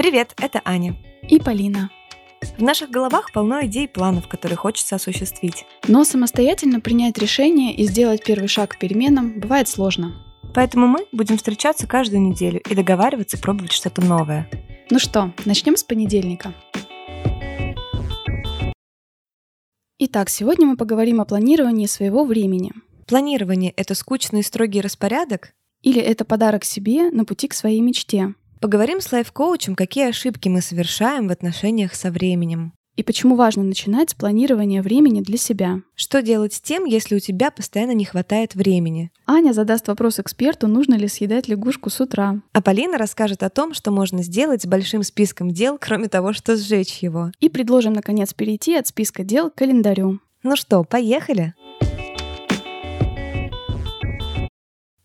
Привет, это Аня. И Полина. В наших головах полно идей и планов, которые хочется осуществить. Но самостоятельно принять решение и сделать первый шаг к переменам бывает сложно. Поэтому мы будем встречаться каждую неделю и договариваться пробовать что-то новое. Ну что, начнем с понедельника. Итак, сегодня мы поговорим о планировании своего времени. Планирование — это скучный и строгий распорядок? Или это подарок себе на пути к своей мечте? Поговорим с лайф-коучем, какие ошибки мы совершаем в отношениях со временем. И почему важно начинать с планирования времени для себя. Что делать с тем, если у тебя постоянно не хватает времени? Аня задаст вопрос эксперту, нужно ли съедать лягушку с утра. А Полина расскажет о том, что можно сделать с большим списком дел, кроме того, что сжечь его. И предложим, наконец, перейти от списка дел к календарю. Ну что, поехали?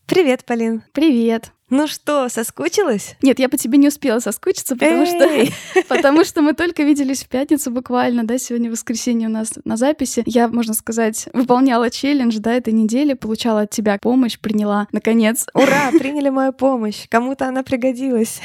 Привет, Полин. Привет. Ну что, соскучилась? Нет, я по тебе не успела соскучиться, потому Эй! что потому что мы только виделись в пятницу буквально, да, сегодня воскресенье у нас на записи. Я, можно сказать, выполняла челлендж, да, этой недели, получала от тебя помощь, приняла, наконец. Ура, приняли мою помощь. Кому-то она пригодилась.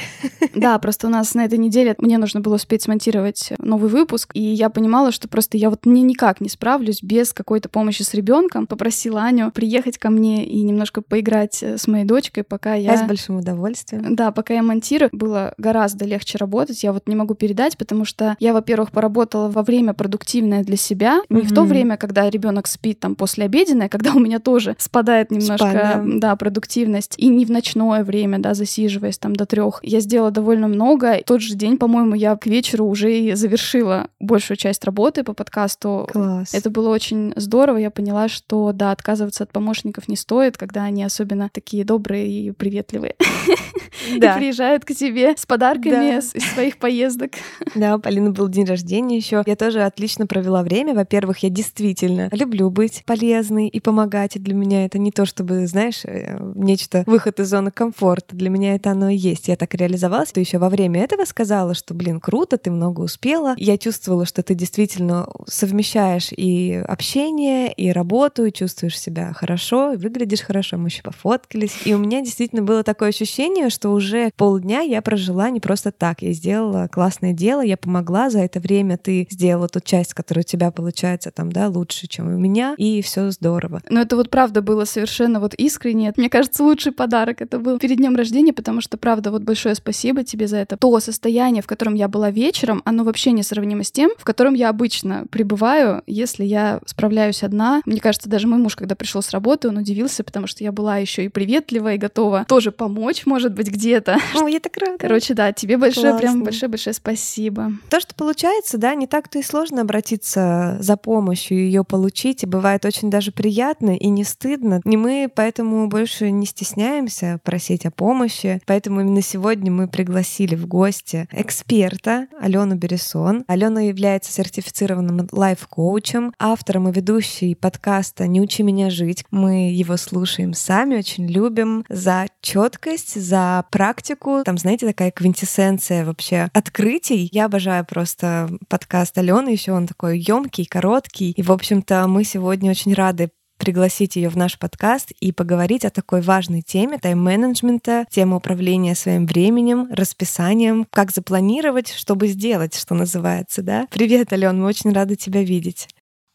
Да, просто у нас на этой неделе мне нужно было успеть смонтировать новый выпуск, и я понимала, что просто я вот не никак не справлюсь без какой-то помощи с ребенком. Попросила Аню приехать ко мне и немножко поиграть э, с моей дочкой, пока я большим удовольствием. Да, пока я монтирую, было гораздо легче работать. Я вот не могу передать, потому что я, во-первых, поработала во время продуктивное для себя, не в то время, когда ребенок спит там после обеденное, когда у меня тоже спадает немножко, Спад, да. да, продуктивность, и не в ночное время, да, засиживаясь там до трех. Я сделала довольно много. И Тот же день, по-моему, я к вечеру уже и завершила большую часть работы по подкасту. Класс. Это было очень здорово. Я поняла, что да, отказываться от помощников не стоит, когда они особенно такие добрые и приветливые. И Да. приезжают к тебе с подарками Да. из своих поездок. Да, у Полины был день рождения еще. Я тоже отлично провела время. Во-первых, я действительно люблю быть полезной и помогать. И для меня это не то, чтобы, знаешь, э, нечто выход из зоны комфорта. Для меня это оно и есть. Я так реализовалась. Ты еще во время этого сказала, что, блин, круто, ты много успела. Я чувствовала, что ты действительно совмещаешь и общение, и работу, и чувствуешь себя хорошо, и выглядишь хорошо. Мы еще пофоткались. И у меня действительно было такое ощущение, что уже полдня я прожила не просто так. Я сделала классное дело, я помогла за это время, ты сделала ту часть, которая у тебя получается там, да, лучше, чем у меня, и все здорово. Но это вот правда было совершенно вот искренне. Мне кажется, лучший подарок это был перед днем рождения, потому что правда вот большое спасибо тебе за это. То состояние, в котором я была вечером, оно вообще несравнимо с тем, в котором я обычно пребываю, если я справляюсь одна. Мне кажется, даже мой муж, когда пришел с работы, он удивился, потому что я была еще и приветлива и готова тоже помочь, может быть, где-то. О, я так рада. Короче, да, тебе большое, прям Классно. большое-большое спасибо. То, что получается, да, не так-то и сложно обратиться за помощью ее получить, и бывает очень даже приятно и не стыдно. И мы поэтому больше не стесняемся просить о помощи. Поэтому именно сегодня мы пригласили в гости эксперта Алену Бересон. Алена является сертифицированным лайф-коучем, автором и ведущей подкаста «Не учи меня жить». Мы его слушаем сами, очень любим за четкость, за практику. Там, знаете, такая квинтэссенция вообще открытий. Я обожаю просто подкаст Алены, еще он такой емкий, короткий. И, в общем-то, мы сегодня очень рады пригласить ее в наш подкаст и поговорить о такой важной теме тайм-менеджмента, тема управления своим временем, расписанием, как запланировать, чтобы сделать, что называется, да? Привет, Ален, мы очень рады тебя видеть.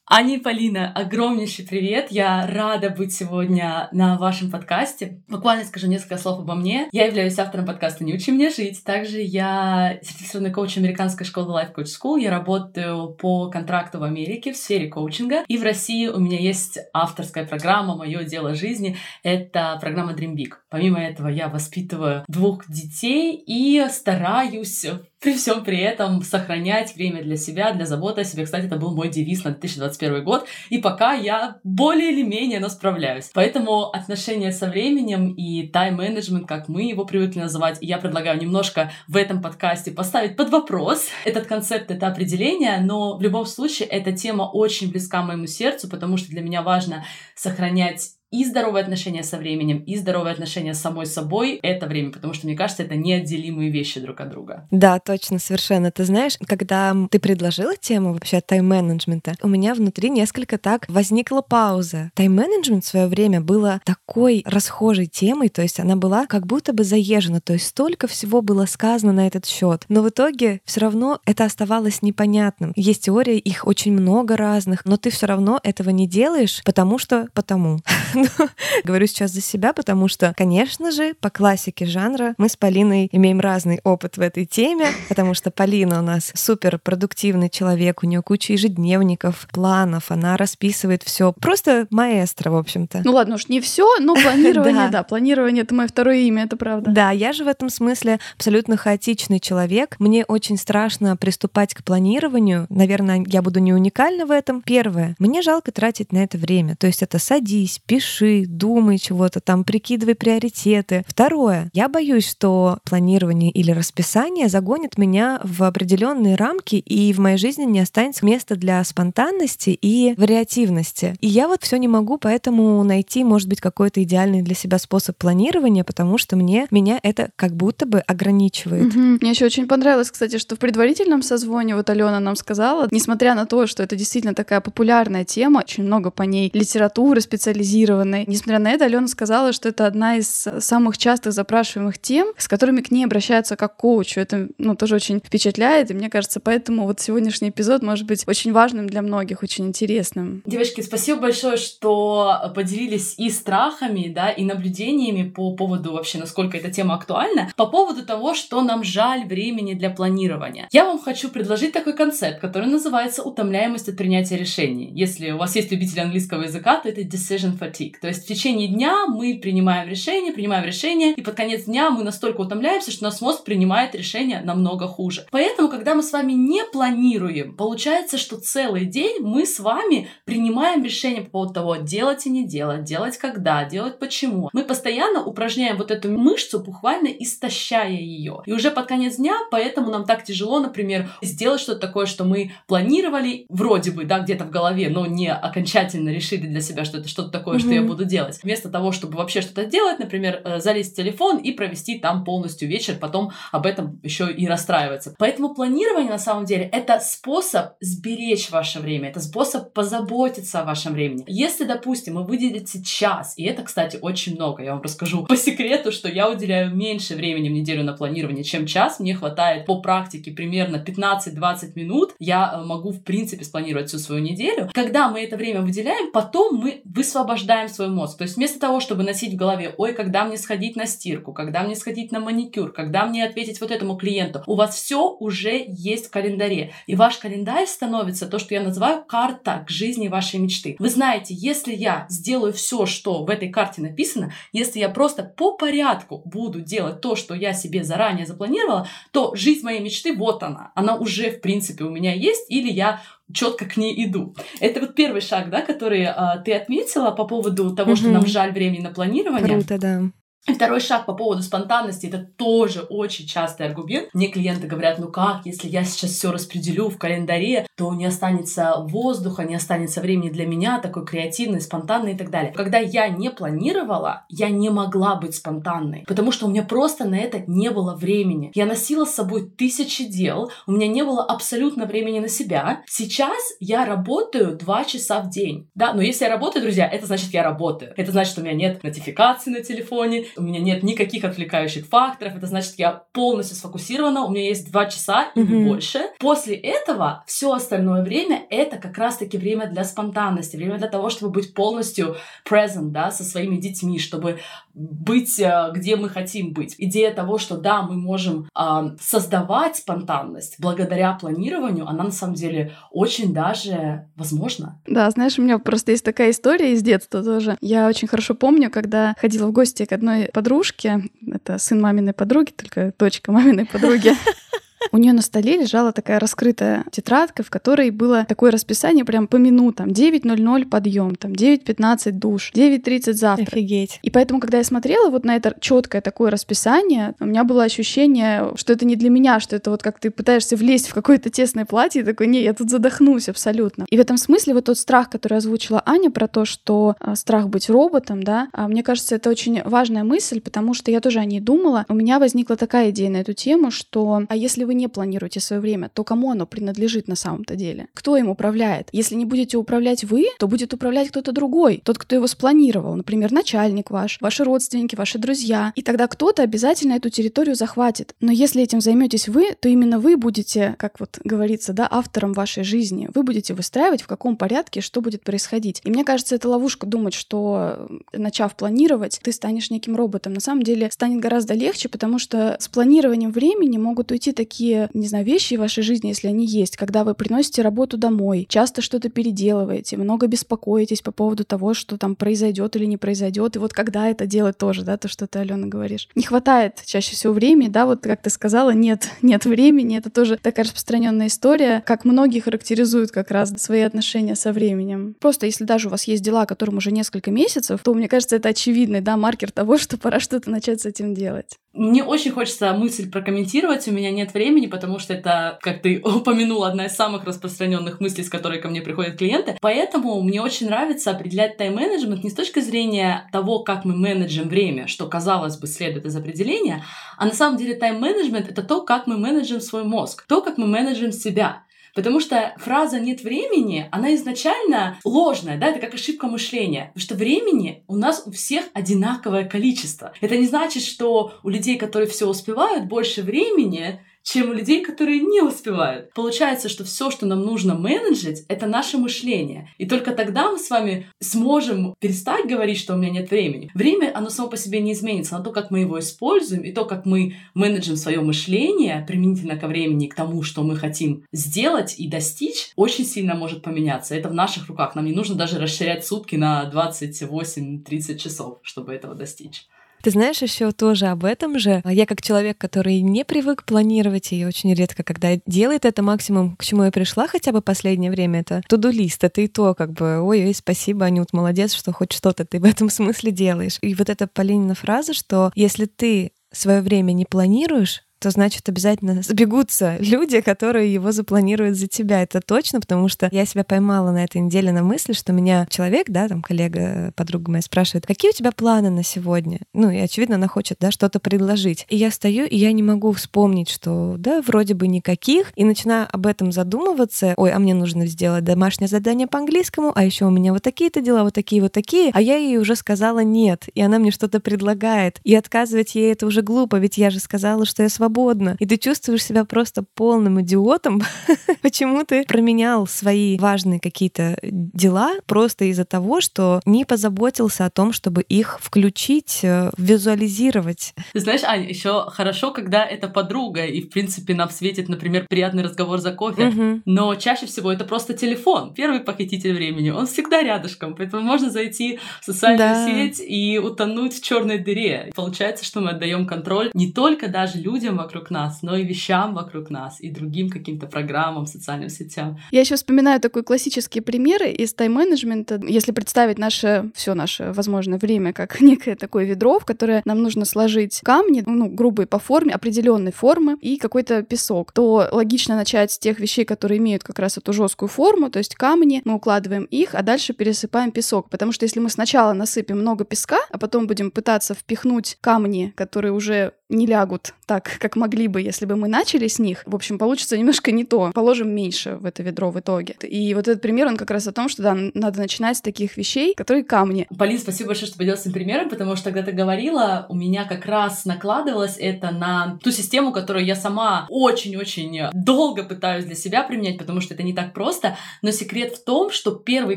Аня и Полина, огромнейший привет! Я рада быть сегодня на вашем подкасте. Буквально скажу несколько слов обо мне. Я являюсь автором подкаста «Не учи меня жить». Также я сертифицированный коуч американской школы Life Coach School. Я работаю по контракту в Америке в сфере коучинга. И в России у меня есть авторская программа «Мое дело жизни». Это программа Dream Big. Помимо этого, я воспитываю двух детей и стараюсь при всем при этом сохранять время для себя, для заботы о себе. Кстати, это был мой девиз на 2021 год, и пока я более или менее, но справляюсь. Поэтому отношения со временем и тайм-менеджмент, как мы его привыкли называть, я предлагаю немножко в этом подкасте поставить под вопрос этот концепт, это определение, но в любом случае эта тема очень близка моему сердцу, потому что для меня важно сохранять и здоровые отношения со временем, и здоровые отношения с самой собой — это время, потому что, мне кажется, это неотделимые вещи друг от друга. Да, точно, совершенно. Ты знаешь, когда ты предложила тему вообще тайм-менеджмента, у меня внутри несколько так возникла пауза. Тайм-менеджмент в свое время было такой расхожей темой, то есть она была как будто бы заезжена, то есть столько всего было сказано на этот счет. Но в итоге все равно это оставалось непонятным. Есть теории, их очень много разных, но ты все равно этого не делаешь, потому что потому. Говорю сейчас за себя, потому что, конечно же, по классике жанра мы с Полиной имеем разный опыт в этой теме, потому что Полина у нас супер продуктивный человек, у нее куча ежедневников, планов, она расписывает все. Просто маэстро, в общем-то. Ну ладно уж, не все, но планирование, да, планирование — это мое второе имя, это правда. Да, я же в этом смысле абсолютно хаотичный человек. Мне очень страшно приступать к планированию. Наверное, я буду не уникальна в этом. Первое, мне жалко тратить на это время. То есть это садись, пиши, пиши, думай чего-то там, прикидывай приоритеты. Второе, я боюсь, что планирование или расписание загонит меня в определенные рамки, и в моей жизни не останется места для спонтанности и вариативности. И я вот все не могу поэтому найти, может быть, какой-то идеальный для себя способ планирования, потому что мне меня это как будто бы ограничивает. Угу. Мне еще очень понравилось, кстати, что в предварительном созвоне вот Алена нам сказала, несмотря на то, что это действительно такая популярная тема, очень много по ней литературы специализированной, мотивированной. Несмотря на это, Алена сказала, что это одна из самых частых запрашиваемых тем, с которыми к ней обращаются как к коучу. Это ну, тоже очень впечатляет, и мне кажется, поэтому вот сегодняшний эпизод может быть очень важным для многих, очень интересным. Девочки, спасибо большое, что поделились и страхами, да, и наблюдениями по поводу вообще, насколько эта тема актуальна, по поводу того, что нам жаль времени для планирования. Я вам хочу предложить такой концепт, который называется утомляемость от принятия решений. Если у вас есть любители английского языка, то это decision fatigue фатиг. То есть в течение дня мы принимаем решение, принимаем решение, и под конец дня мы настолько утомляемся, что наш мозг принимает решение намного хуже. Поэтому, когда мы с вами не планируем, получается, что целый день мы с вами принимаем решение по поводу того, делать и не делать, делать когда, делать почему. Мы постоянно упражняем вот эту мышцу, буквально истощая ее. И уже под конец дня, поэтому нам так тяжело, например, сделать что-то такое, что мы планировали, вроде бы, да, где-то в голове, но не окончательно решили для себя, что это что-то такое, что я буду делать. Вместо того, чтобы вообще что-то делать, например, э, залезть в телефон и провести там полностью вечер, потом об этом еще и расстраиваться. Поэтому планирование на самом деле это способ сберечь ваше время, это способ позаботиться о вашем времени. Если, допустим, вы выделите час, и это, кстати, очень много, я вам расскажу по секрету, что я уделяю меньше времени в неделю на планирование, чем час, мне хватает по практике примерно 15-20 минут, я э, могу, в принципе, спланировать всю свою неделю. Когда мы это время выделяем, потом мы высвобождаем отключаем свой мозг. То есть вместо того, чтобы носить в голове, ой, когда мне сходить на стирку, когда мне сходить на маникюр, когда мне ответить вот этому клиенту, у вас все уже есть в календаре. И ваш календарь становится то, что я называю карта к жизни вашей мечты. Вы знаете, если я сделаю все, что в этой карте написано, если я просто по порядку буду делать то, что я себе заранее запланировала, то жизнь моей мечты, вот она. Она уже, в принципе, у меня есть, или я четко к ней иду. Это вот первый шаг, да, который а, ты отметила по поводу того, угу. что нам жаль времени на планирование. Круто, да. Второй шаг по поводу спонтанности, это тоже очень частый аргумент. Мне клиенты говорят, ну как, если я сейчас все распределю в календаре, то не останется воздуха, не останется времени для меня, такой креативный, спонтанный и так далее. Когда я не планировала, я не могла быть спонтанной, потому что у меня просто на это не было времени. Я носила с собой тысячи дел, у меня не было абсолютно времени на себя. Сейчас я работаю два часа в день, да, но если я работаю, друзья, это значит, я работаю. Это значит, у меня нет нотификаций на телефоне, у меня нет никаких отвлекающих факторов, это значит, я полностью сфокусирована, у меня есть два часа или mm-hmm. больше. После этого все остальное время это как раз-таки время для спонтанности, время для того, чтобы быть полностью present, да, со своими детьми, чтобы быть э, где мы хотим быть. Идея того, что да, мы можем э, создавать спонтанность благодаря планированию, она на самом деле очень даже возможна. Да, знаешь, у меня просто есть такая история из детства тоже. Я очень хорошо помню, когда ходила в гости к одной подружке, это сын маминой подруги, только дочка маминой подруги. у нее на столе лежала такая раскрытая тетрадка, в которой было такое расписание прям по минутам. 9.00 подъем, там 9.15 душ, 9.30 завтрак. Офигеть. И поэтому, когда я смотрела вот на это четкое такое расписание, у меня было ощущение, что это не для меня, что это вот как ты пытаешься влезть в какое-то тесное платье, и такой, не, я тут задохнусь абсолютно. И в этом смысле вот тот страх, который озвучила Аня про то, что а, страх быть роботом, да, а, мне кажется, это очень важная мысль, потому что я тоже о ней думала. У меня возникла такая идея на эту тему, что а если вы не планируете свое время, то кому оно принадлежит на самом-то деле? Кто им управляет? Если не будете управлять вы, то будет управлять кто-то другой, тот, кто его спланировал, например, начальник ваш, ваши родственники, ваши друзья. И тогда кто-то обязательно эту территорию захватит. Но если этим займетесь вы, то именно вы будете, как вот говорится, да, автором вашей жизни. Вы будете выстраивать, в каком порядке что будет происходить. И мне кажется, это ловушка думать, что начав планировать, ты станешь неким роботом. На самом деле станет гораздо легче, потому что с планированием времени могут уйти такие, не знаю, вещи в вашей жизни, если они есть, когда вы приносите работу домой, часто что-то переделываете, много беспокоитесь по поводу того, что там произойдет или не произойдет, и вот когда это делать тоже, да, то, что ты, Алена, говоришь. Не хватает чаще всего времени, да, вот как ты сказала, нет, нет времени, это тоже такая распространенная история, как многие характеризуют как раз свои отношения со временем. Просто если даже у вас есть дела, которым уже несколько месяцев, то, мне кажется, это очевидный, да, маркер того, что пора что-то начать с этим делать. Мне очень хочется мысль прокомментировать, у меня нет времени, потому что это, как ты упомянула, одна из самых распространенных мыслей, с которой ко мне приходят клиенты. Поэтому мне очень нравится определять тайм-менеджмент не с точки зрения того, как мы менеджем время, что, казалось бы, следует из определения, а на самом деле тайм-менеджмент — это то, как мы менеджем свой мозг, то, как мы менеджем себя. Потому что фраза «нет времени», она изначально ложная, да, это как ошибка мышления. Потому что времени у нас у всех одинаковое количество. Это не значит, что у людей, которые все успевают, больше времени, чем у людей, которые не успевают. Получается, что все, что нам нужно менеджить, это наше мышление. И только тогда мы с вами сможем перестать говорить, что у меня нет времени. Время, оно само по себе не изменится, но то, как мы его используем, и то, как мы менеджим свое мышление применительно ко времени, к тому, что мы хотим сделать и достичь, очень сильно может поменяться. Это в наших руках. Нам не нужно даже расширять сутки на 28-30 часов, чтобы этого достичь. Ты знаешь, еще тоже об этом же. Я как человек, который не привык планировать, и очень редко, когда делает это максимум, к чему я пришла хотя бы последнее время, это туду-лист. Это и то, как бы, ой-ой, спасибо, Анют, молодец, что хоть что-то ты в этом смысле делаешь. И вот эта Полинина фраза, что если ты свое время не планируешь, то значит обязательно сбегутся люди, которые его запланируют за тебя. Это точно, потому что я себя поймала на этой неделе на мысли, что меня человек, да, там коллега, подруга моя спрашивает, какие у тебя планы на сегодня? Ну, и очевидно, она хочет, да, что-то предложить. И я стою, и я не могу вспомнить, что, да, вроде бы никаких, и начинаю об этом задумываться. Ой, а мне нужно сделать домашнее задание по английскому, а еще у меня вот такие-то дела, вот такие, вот такие, а я ей уже сказала нет, и она мне что-то предлагает. И отказывать ей это уже глупо, ведь я же сказала, что я свободна свободно. И ты чувствуешь себя просто полным идиотом, почему ты променял свои важные какие-то дела просто из-за того, что не позаботился о том, чтобы их включить, э, визуализировать. Ты знаешь, Аня, еще хорошо, когда это подруга, и, в принципе, нам светит, например, приятный разговор за кофе, угу. но чаще всего это просто телефон, первый похититель времени, он всегда рядышком, поэтому можно зайти в социальную да. сеть и утонуть в черной дыре. Получается, что мы отдаем контроль не только даже людям вокруг нас, но и вещам вокруг нас, и другим каким-то программам, социальным сетям. Я еще вспоминаю такой классические примеры из тайм-менеджмента. Если представить наше все наше возможное время как некое такое ведро, в которое нам нужно сложить камни, ну, грубые по форме, определенной формы и какой-то песок, то логично начать с тех вещей, которые имеют как раз эту жесткую форму, то есть камни, мы укладываем их, а дальше пересыпаем песок. Потому что если мы сначала насыпем много песка, а потом будем пытаться впихнуть камни, которые уже не лягут так, как могли бы, если бы мы начали с них. В общем, получится немножко не то. Положим меньше в это ведро в итоге. И вот этот пример, он как раз о том, что да, надо начинать с таких вещей, которые камни. Полин, спасибо большое, что поделилась этим примером, потому что когда ты говорила, у меня как раз накладывалось это на ту систему, которую я сама очень-очень долго пытаюсь для себя применять, потому что это не так просто. Но секрет в том, что первый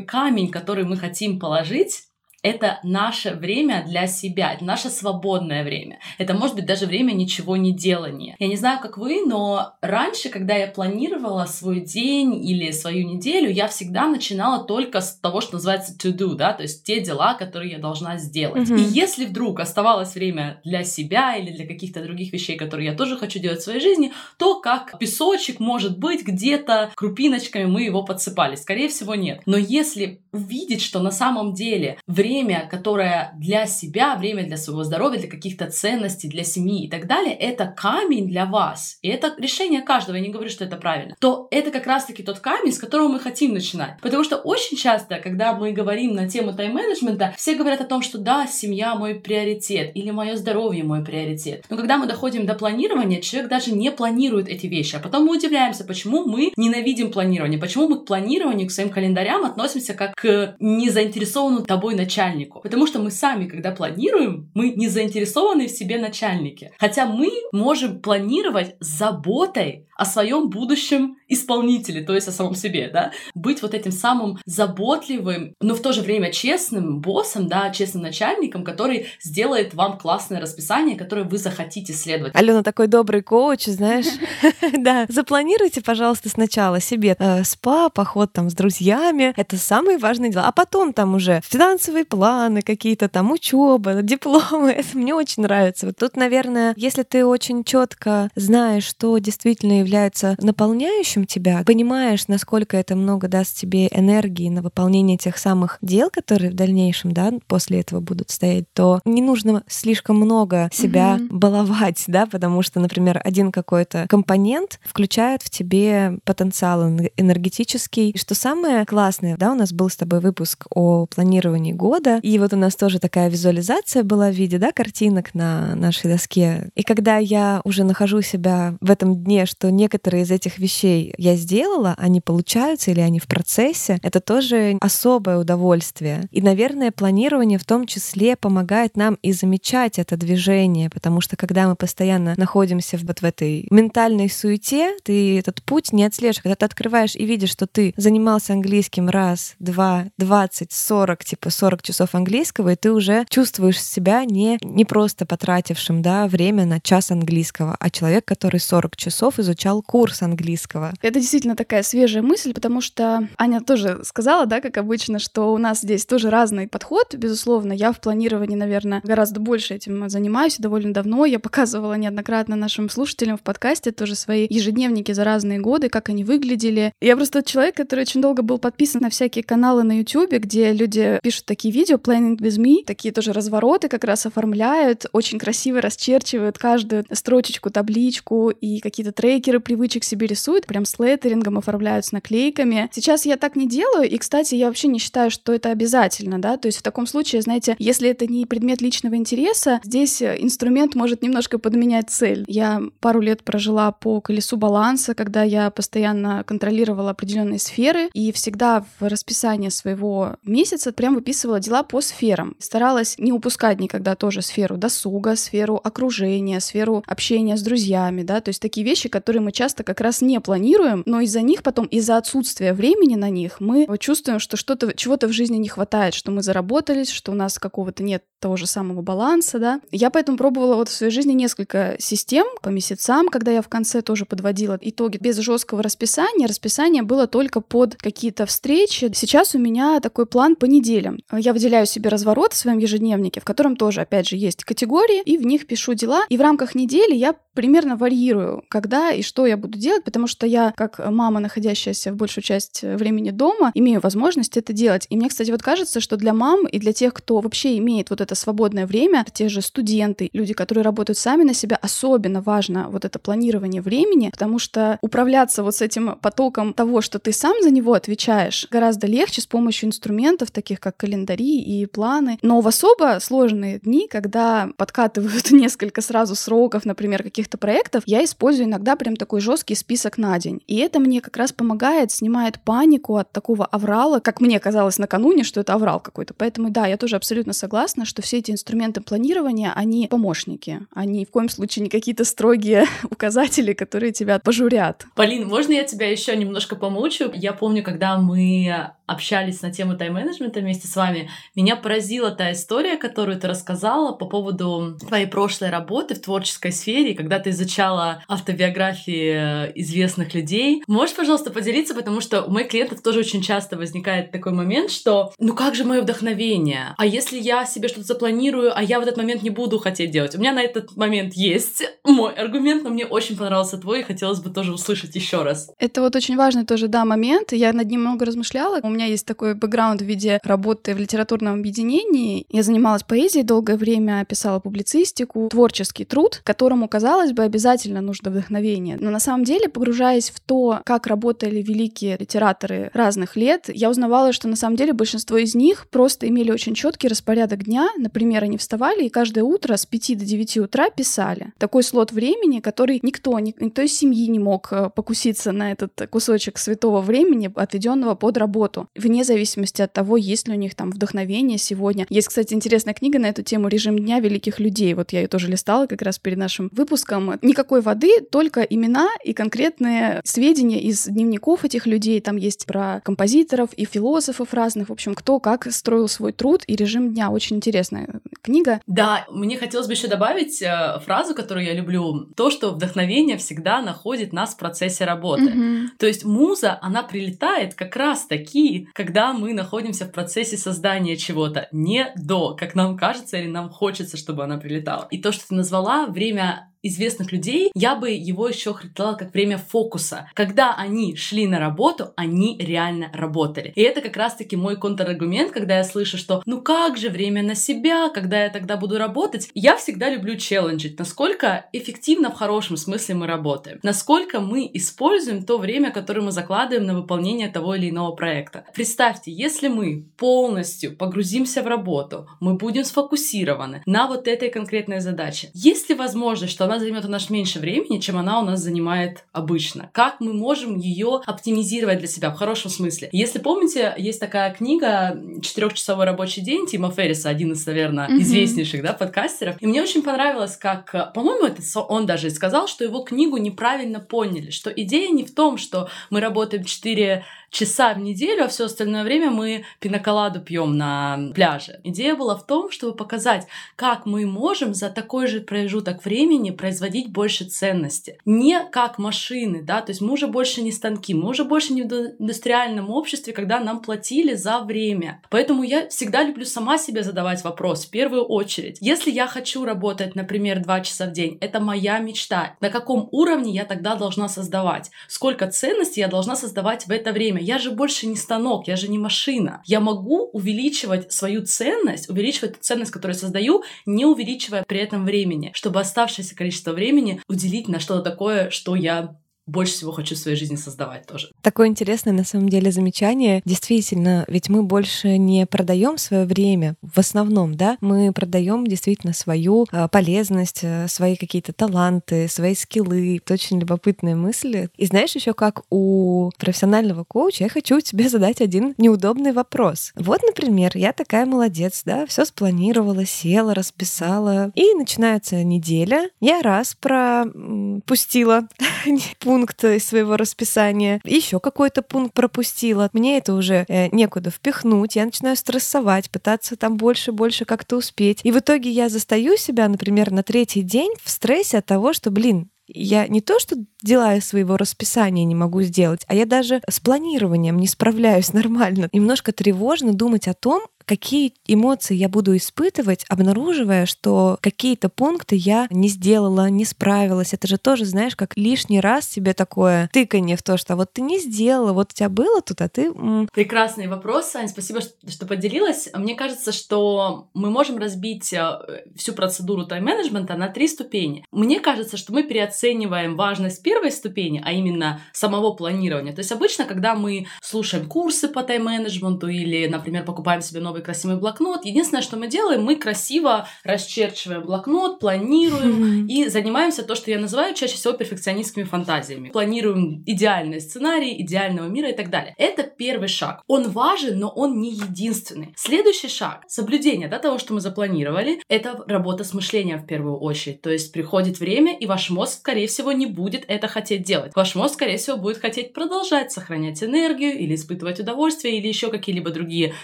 камень, который мы хотим положить, это наше время для себя, это наше свободное время. Это может быть даже время ничего не делания. Я не знаю, как вы, но раньше, когда я планировала свой день или свою неделю, я всегда начинала только с того, что называется to do, да, то есть те дела, которые я должна сделать. Mm-hmm. И если вдруг оставалось время для себя или для каких-то других вещей, которые я тоже хочу делать в своей жизни, то как песочек может быть где-то крупиночками мы его подсыпали. Скорее всего, нет. Но если увидеть, что на самом деле время, которое для себя, время для своего здоровья, для каких-то ценностей, для семьи и так далее, это камень для вас. И это решение каждого, я не говорю, что это правильно. То это как раз-таки тот камень, с которого мы хотим начинать. Потому что очень часто, когда мы говорим на тему тайм-менеджмента, все говорят о том, что да, семья мой приоритет или мое здоровье мой приоритет. Но когда мы доходим до планирования, человек даже не планирует эти вещи. А потом мы удивляемся, почему мы ненавидим планирование, почему мы к планированию, к своим календарям относимся как к незаинтересованному тобой начальнику. Потому что мы сами, когда планируем, мы не заинтересованы в себе начальнике. Хотя мы можем планировать с заботой о своем будущем исполнителе, то есть о самом себе, да, быть вот этим самым заботливым, но в то же время честным боссом, да, честным начальником, который сделает вам классное расписание, которое вы захотите следовать. Алена такой добрый коуч, знаешь, да, запланируйте, пожалуйста, сначала себе э, спа, поход там с друзьями, это самые важные дела, а потом там уже финансовые планы какие-то там, учеба, дипломы, это мне очень нравится. Вот тут, наверное, если ты очень четко знаешь, что действительно является наполняющим тебя, понимаешь, насколько это много даст тебе энергии на выполнение тех самых дел, которые в дальнейшем, да, после этого будут стоять, то не нужно слишком много себя mm-hmm. баловать, да, потому что, например, один какой-то компонент включает в тебе потенциал энергетический. Что самое классное, да, у нас был с тобой выпуск о планировании года, и вот у нас тоже такая визуализация была в виде, да, картинок на нашей доске. И когда я уже нахожу себя в этом дне, что некоторые из этих вещей я сделала, они получаются или они в процессе, это тоже особое удовольствие. И, наверное, планирование в том числе помогает нам и замечать это движение, потому что когда мы постоянно находимся вот в этой ментальной суете, ты этот путь не отслеживаешь. Когда ты открываешь и видишь, что ты занимался английским раз, два, двадцать, сорок, типа сорок английского, и ты уже чувствуешь себя не, не просто потратившим да, время на час английского, а человек, который 40 часов изучал курс английского. Это действительно такая свежая мысль, потому что Аня тоже сказала, да, как обычно, что у нас здесь тоже разный подход. Безусловно, я в планировании, наверное, гораздо больше этим занимаюсь довольно давно. Я показывала неоднократно нашим слушателям в подкасте тоже свои ежедневники за разные годы, как они выглядели. Я просто человек, который очень долго был подписан на всякие каналы на YouTube, где люди пишут такие видео, planning with me, такие тоже развороты как раз оформляют, очень красиво расчерчивают каждую строчечку, табличку и какие-то трекеры привычек себе рисуют, прям с леттерингом оформляют, с наклейками. Сейчас я так не делаю, и, кстати, я вообще не считаю, что это обязательно, да, то есть в таком случае, знаете, если это не предмет личного интереса, здесь инструмент может немножко подменять цель. Я пару лет прожила по колесу баланса, когда я постоянно контролировала определенные сферы, и всегда в расписании своего месяца прям выписывала дела по сферам. Старалась не упускать никогда тоже сферу досуга, сферу окружения, сферу общения с друзьями, да, то есть такие вещи, которые мы часто как раз не планируем, но из-за них потом, из-за отсутствия времени на них, мы чувствуем, что что-то, чего-то в жизни не хватает, что мы заработались, что у нас какого-то нет того же самого баланса, да. Я поэтому пробовала вот в своей жизни несколько систем по месяцам, когда я в конце тоже подводила итоги без жесткого расписания. Расписание было только под какие-то встречи. Сейчас у меня такой план по неделям. Я выделяю себе разворот в своем ежедневнике, в котором тоже, опять же, есть категории, и в них пишу дела. И в рамках недели я примерно варьирую, когда и что я буду делать, потому что я, как мама, находящаяся в большую часть времени дома, имею возможность это делать. И мне, кстати, вот кажется, что для мам и для тех, кто вообще имеет вот это свободное время, те же студенты, люди, которые работают сами на себя, особенно важно вот это планирование времени, потому что управляться вот с этим потоком того, что ты сам за него отвечаешь, гораздо легче с помощью инструментов, таких как календари и планы. Но в особо сложные дни, когда подкатывают несколько сразу сроков, например, каких-то проектов, я использую иногда прям такой жесткий список на день. И это мне как раз помогает, снимает панику от такого аврала, как мне казалось накануне, что это аврал какой-то. Поэтому да, я тоже абсолютно согласна, что все эти инструменты планирования, они помощники. Они в коем случае не какие-то строгие указатели, которые тебя пожурят. Полин, можно я тебя еще немножко помучу? Я помню, когда мы общались на тему тайм-менеджмента вместе с вами, меня поразила та история, которую ты рассказала по поводу твоей прошлой работы в творческой сфере, когда ты изучала автобиографии э, известных людей. Можешь, пожалуйста, поделиться, потому что у моих клиентов тоже очень часто возникает такой момент, что ну как же мое вдохновение? А если я себе что-то запланирую, а я в этот момент не буду хотеть делать? У меня на этот момент есть мой аргумент, но мне очень понравился твой, и хотелось бы тоже услышать еще раз. Это вот очень важный тоже, да, момент. Я над ним много размышляла. У меня есть такой бэкграунд в виде работы в литературном объединении. Я занималась поэзией долгое время, писала публицистику, творческий труд, которому, казалось бы, обязательно нужно вдохновение. Но на самом деле, погружаясь в то, как работали великие литераторы разных лет, я узнавала, что на самом деле большинство из них просто имели очень четкий распорядок дня. Например, они вставали и каждое утро с 5 до 9 утра писали. Такой слот времени, который никто, никто из семьи не мог э, покуситься на этот кусочек святого времени, отведенного под работу, вне зависимости от того, есть ли у них там вдохновение сегодня. Есть, кстати, интересная книга на эту тему «Режим дня великих людей». Вот я ее тоже листала как раз перед нашим выпуском. Никакой воды, только имена и конкретные сведения из дневников этих людей. Там есть про композиторов и философов разных. В общем, кто как строил свой труд и режим дня. Очень интересная книга. Да, мне хотелось бы еще добавить э, фразу, которую я люблю. То, что вдохновение всегда находит нас в процессе работы. Mm-hmm. То есть муза, она прилетает как раз таки, когда мы находимся в процессе создания чего-то, не до, как нам кажется или нам хочется, чтобы она прилетала. И то, что ты назвала, время известных людей, я бы его еще характеризовала как время фокуса. Когда они шли на работу, они реально работали. И это как раз-таки мой контраргумент, когда я слышу, что ну как же время на себя, когда я тогда буду работать. Я всегда люблю челленджить, насколько эффективно в хорошем смысле мы работаем, насколько мы используем то время, которое мы закладываем на выполнение того или иного проекта. Представьте, если мы полностью погрузимся в работу, мы будем сфокусированы на вот этой конкретной задаче. Есть ли возможность, что она займет у нас меньше времени, чем она у нас занимает обычно. Как мы можем ее оптимизировать для себя в хорошем смысле? Если помните, есть такая книга «Четырехчасовой рабочий день» Тима Ферриса, один из, наверное, mm-hmm. известнейших да, подкастеров. И мне очень понравилось, как, по-моему, это он даже сказал, что его книгу неправильно поняли, что идея не в том, что мы работаем 4 часа в неделю, а все остальное время мы пиноколаду пьем на пляже. Идея была в том, чтобы показать, как мы можем за такой же промежуток времени производить больше ценности. Не как машины, да, то есть мы уже больше не станки, мы уже больше не в индустриальном обществе, когда нам платили за время. Поэтому я всегда люблю сама себе задавать вопрос в первую очередь. Если я хочу работать, например, два часа в день, это моя мечта. На каком уровне я тогда должна создавать? Сколько ценностей я должна создавать в это время? Я же больше не станок, я же не машина. Я могу увеличивать свою ценность, увеличивать ту ценность, которую создаю, не увеличивая при этом времени, чтобы оставшееся количество времени уделить на что-то такое, что я больше всего хочу в своей жизни создавать тоже. Такое интересное на самом деле замечание. Действительно, ведь мы больше не продаем свое время в основном, да, мы продаем действительно свою а, полезность, э, свои какие-то таланты, свои скиллы. Это очень любопытные мысли. И знаешь еще как у профессионального коуча я хочу тебе задать один неудобный вопрос. Вот, например, я такая молодец, да, все спланировала, села, расписала, и начинается неделя, я раз пропустила пункт пункт из своего расписания, еще какой-то пункт пропустила. Мне это уже э, некуда впихнуть, я начинаю стрессовать, пытаться там больше-больше как-то успеть. И в итоге я застаю себя, например, на третий день в стрессе от того, что, блин, я не то, что дела своего расписания не могу сделать, а я даже с планированием не справляюсь нормально. Немножко тревожно думать о том, какие эмоции я буду испытывать, обнаруживая, что какие-то пункты я не сделала, не справилась. Это же тоже, знаешь, как лишний раз тебе такое тыканье в то, что вот ты не сделала, вот у тебя было тут, а ты... Прекрасный вопрос, Ань, спасибо, что поделилась. Мне кажется, что мы можем разбить э, всю процедуру тайм-менеджмента на три ступени. Мне кажется, что мы переоцениваем важность первой ступени, а именно самого планирования. То есть обычно, когда мы слушаем курсы по тайм-менеджменту или, например, покупаем себе новый новый красивый блокнот. Единственное, что мы делаем, мы красиво расчерчиваем блокнот, планируем и занимаемся то, что я называю чаще всего перфекционистскими фантазиями. Планируем идеальный сценарий, идеального мира и так далее. Это первый шаг. Он важен, но он не единственный. Следующий шаг — соблюдение да, того, что мы запланировали, это работа с мышлением в первую очередь. То есть приходит время, и ваш мозг, скорее всего, не будет это хотеть делать. Ваш мозг, скорее всего, будет хотеть продолжать сохранять энергию или испытывать удовольствие или еще какие-либо другие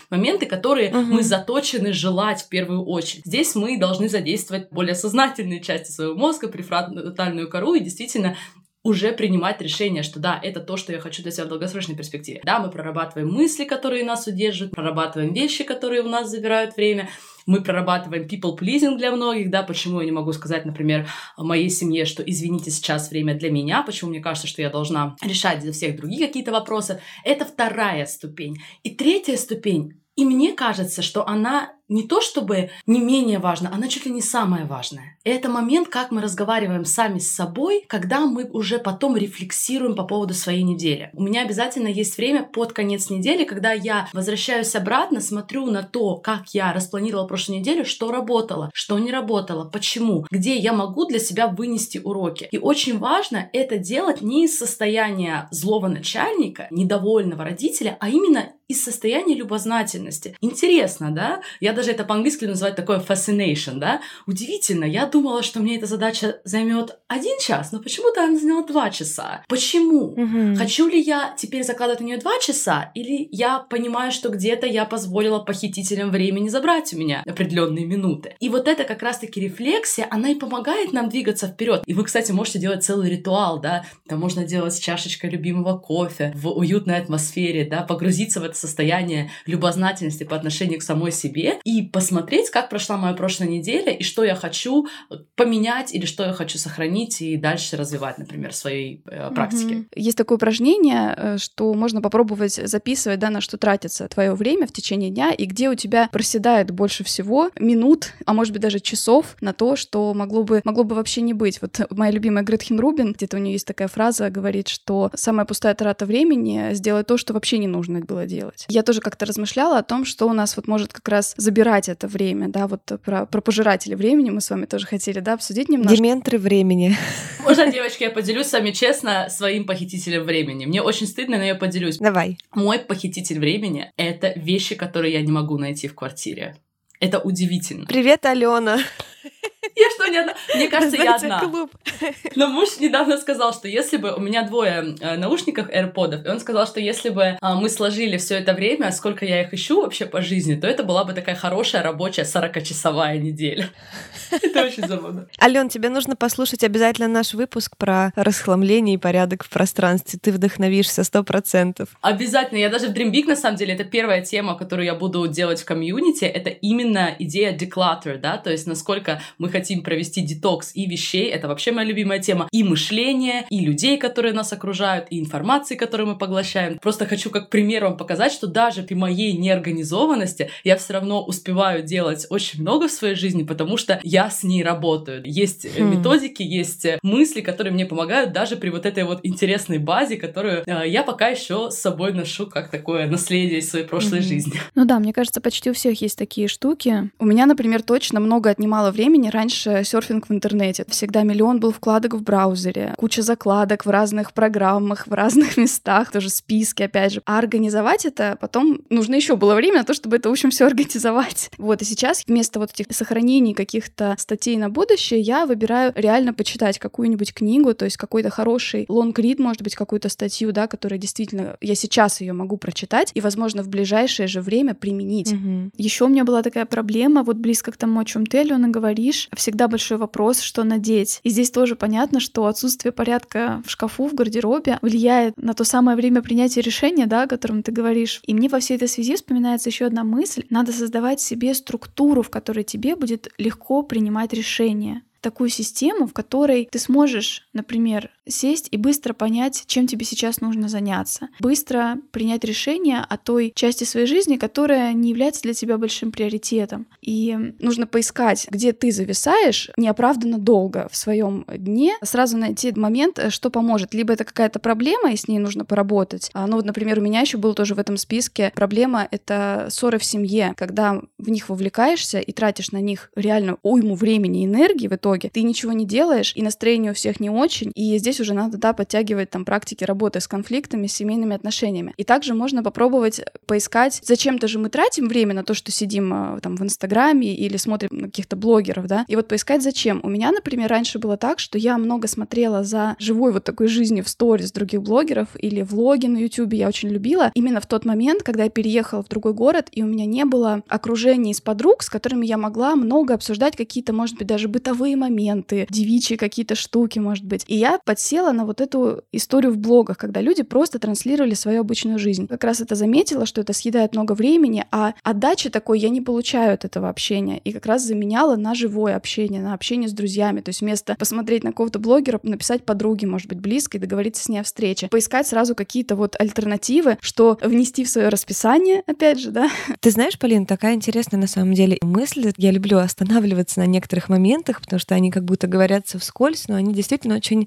моменты, которые угу. мы заточены желать в первую очередь. Здесь мы должны задействовать более сознательные части своего мозга, префронтальную кору и действительно уже принимать решение, что да, это то, что я хочу для себя в долгосрочной перспективе. Да, мы прорабатываем мысли, которые нас удерживают, прорабатываем вещи, которые у нас забирают время, мы прорабатываем people pleasing для многих, да, почему я не могу сказать, например, моей семье, что извините, сейчас время для меня, почему мне кажется, что я должна решать за всех другие какие-то вопросы. Это вторая ступень. И третья ступень и мне кажется, что она не то чтобы не менее важна, она чуть ли не самая важная. И это момент, как мы разговариваем сами с собой, когда мы уже потом рефлексируем по поводу своей недели. У меня обязательно есть время под конец недели, когда я возвращаюсь обратно, смотрю на то, как я распланировала прошлую неделю, что работало, что не работало, почему, где я могу для себя вынести уроки. И очень важно это делать не из состояния злого начальника, недовольного родителя, а именно из состояния любознательности. Интересно, да? Я даже это по-английски называю такое fascination, да? Удивительно, я думала, что мне эта задача займет один час, но почему-то она заняла два часа. Почему? Угу. Хочу ли я теперь закладывать на нее два часа, или я понимаю, что где-то я позволила похитителям времени забрать у меня определенные минуты? И вот это как раз-таки рефлексия, она и помогает нам двигаться вперед. И вы, кстати, можете делать целый ритуал, да? Там можно делать с чашечкой любимого кофе в уютной атмосфере, да, погрузиться в это состояние любознательности по отношению к самой себе и посмотреть, как прошла моя прошлая неделя и что я хочу поменять или что я хочу сохранить и дальше развивать, например, в своей э, практике. Mm-hmm. Есть такое упражнение, э, что можно попробовать записывать, да, на что тратится твое время в течение дня и где у тебя проседает больше всего минут, а может быть даже часов на то, что могло бы, могло бы вообще не быть. Вот моя любимая Гретхен Рубин, где-то у нее есть такая фраза, говорит, что самая пустая трата времени — сделать то, что вообще не нужно было делать. Я тоже как-то размышляла о том, что у нас вот может как раз забирать забирать это время, да, вот про, про пожиратели времени мы с вами тоже хотели, да, обсудить немножко. Дементры времени. Можно, девочки, я поделюсь с вами честно своим похитителем времени. Мне очень стыдно, но я поделюсь. Давай. Мой похититель времени — это вещи, которые я не могу найти в квартире. Это удивительно. Привет, Алена. Я что, не одна? Мне кажется, я одна. Клуб. Но муж недавно сказал, что если бы у меня двое э, наушников AirPods, и он сказал, что если бы а, мы сложили все это время, сколько я их ищу вообще по жизни, то это была бы такая хорошая рабочая 40-часовая неделя. Это очень забавно. Ален, тебе нужно послушать обязательно наш выпуск про расхламление и порядок в пространстве. Ты вдохновишься сто процентов. Обязательно. Я даже в Dream Big, на самом деле, это первая тема, которую я буду делать в комьюнити. Это именно идея declutter, да, то есть насколько мы хотим провести детокс и вещей. Это вообще моя любимая тема. И мышления, и людей, которые нас окружают, и информации, которую мы поглощаем. Просто хочу как пример вам показать, что даже при моей неорганизованности я все равно успеваю делать очень много в своей жизни, потому что я с ней работаю. Есть хм. методики, есть мысли, которые мне помогают даже при вот этой вот интересной базе, которую э, я пока еще с собой ношу как такое наследие из своей прошлой mm-hmm. жизни. Ну да, мне кажется, почти у всех есть такие штуки. У меня, например, точно много отнимало времени раньше серфинг в интернете. Всегда миллион был вкладок в браузере, куча закладок в разных программах, в разных местах, тоже списки, опять же. А организовать это потом нужно еще было время на то, чтобы это, в общем, все организовать. Вот, и сейчас вместо вот этих сохранений каких-то каких статей на будущее, я выбираю реально почитать какую-нибудь книгу, то есть какой-то хороший лонг-рид, может быть, какую-то статью, да, которая действительно, я сейчас ее могу прочитать и, возможно, в ближайшее же время применить. Угу. Еще у меня была такая проблема, вот близко к тому, о чем ты, Алена, говоришь, всегда большой вопрос, что надеть. И здесь тоже понятно, что отсутствие порядка в шкафу, в гардеробе влияет на то самое время принятия решения, да, о котором ты говоришь. И мне во всей этой связи вспоминается еще одна мысль. Надо создавать себе структуру, в которой тебе будет легко принимать решения такую систему, в которой ты сможешь, например, сесть и быстро понять, чем тебе сейчас нужно заняться. Быстро принять решение о той части своей жизни, которая не является для тебя большим приоритетом. И нужно поискать, где ты зависаешь неоправданно долго в своем дне, сразу найти момент, э, что поможет. Либо это какая-то проблема, и с ней нужно поработать. А, ну вот, например, у меня еще был тоже в этом списке проблема — это ссоры в семье, когда в них вовлекаешься и тратишь на них реально уйму времени и энергии в итоге, ты ничего не делаешь, и настроение у всех не очень, и здесь уже надо, да, подтягивать там практики работы с конфликтами, с семейными отношениями. И также можно попробовать поискать, зачем-то же мы тратим время на то, что сидим а, там в Инстаграме или смотрим каких-то блогеров, да, и вот поискать зачем. У меня, например, раньше было так, что я много смотрела за живой вот такой жизнью в сторис других блогеров или влоги на Ютубе, я очень любила. Именно в тот момент, когда я переехала в другой город, и у меня не было окружения из подруг, с которыми я могла много обсуждать какие-то, может быть, даже бытовые моменты, девичьи какие-то штуки, может быть. И я подсела на вот эту историю в блогах, когда люди просто транслировали свою обычную жизнь. Как раз это заметила, что это съедает много времени, а отдачи такой я не получаю от этого общения. И как раз заменяла на живое общение, на общение с друзьями. То есть вместо посмотреть на какого-то блогера, написать подруге, может быть, близкой, договориться с ней о встрече. Поискать сразу какие-то вот альтернативы, что внести в свое расписание, опять же, да. Ты знаешь, Полин, такая интересная на самом деле мысль. Я люблю останавливаться на некоторых моментах, потому что они как будто говорятся вскользь, но они действительно очень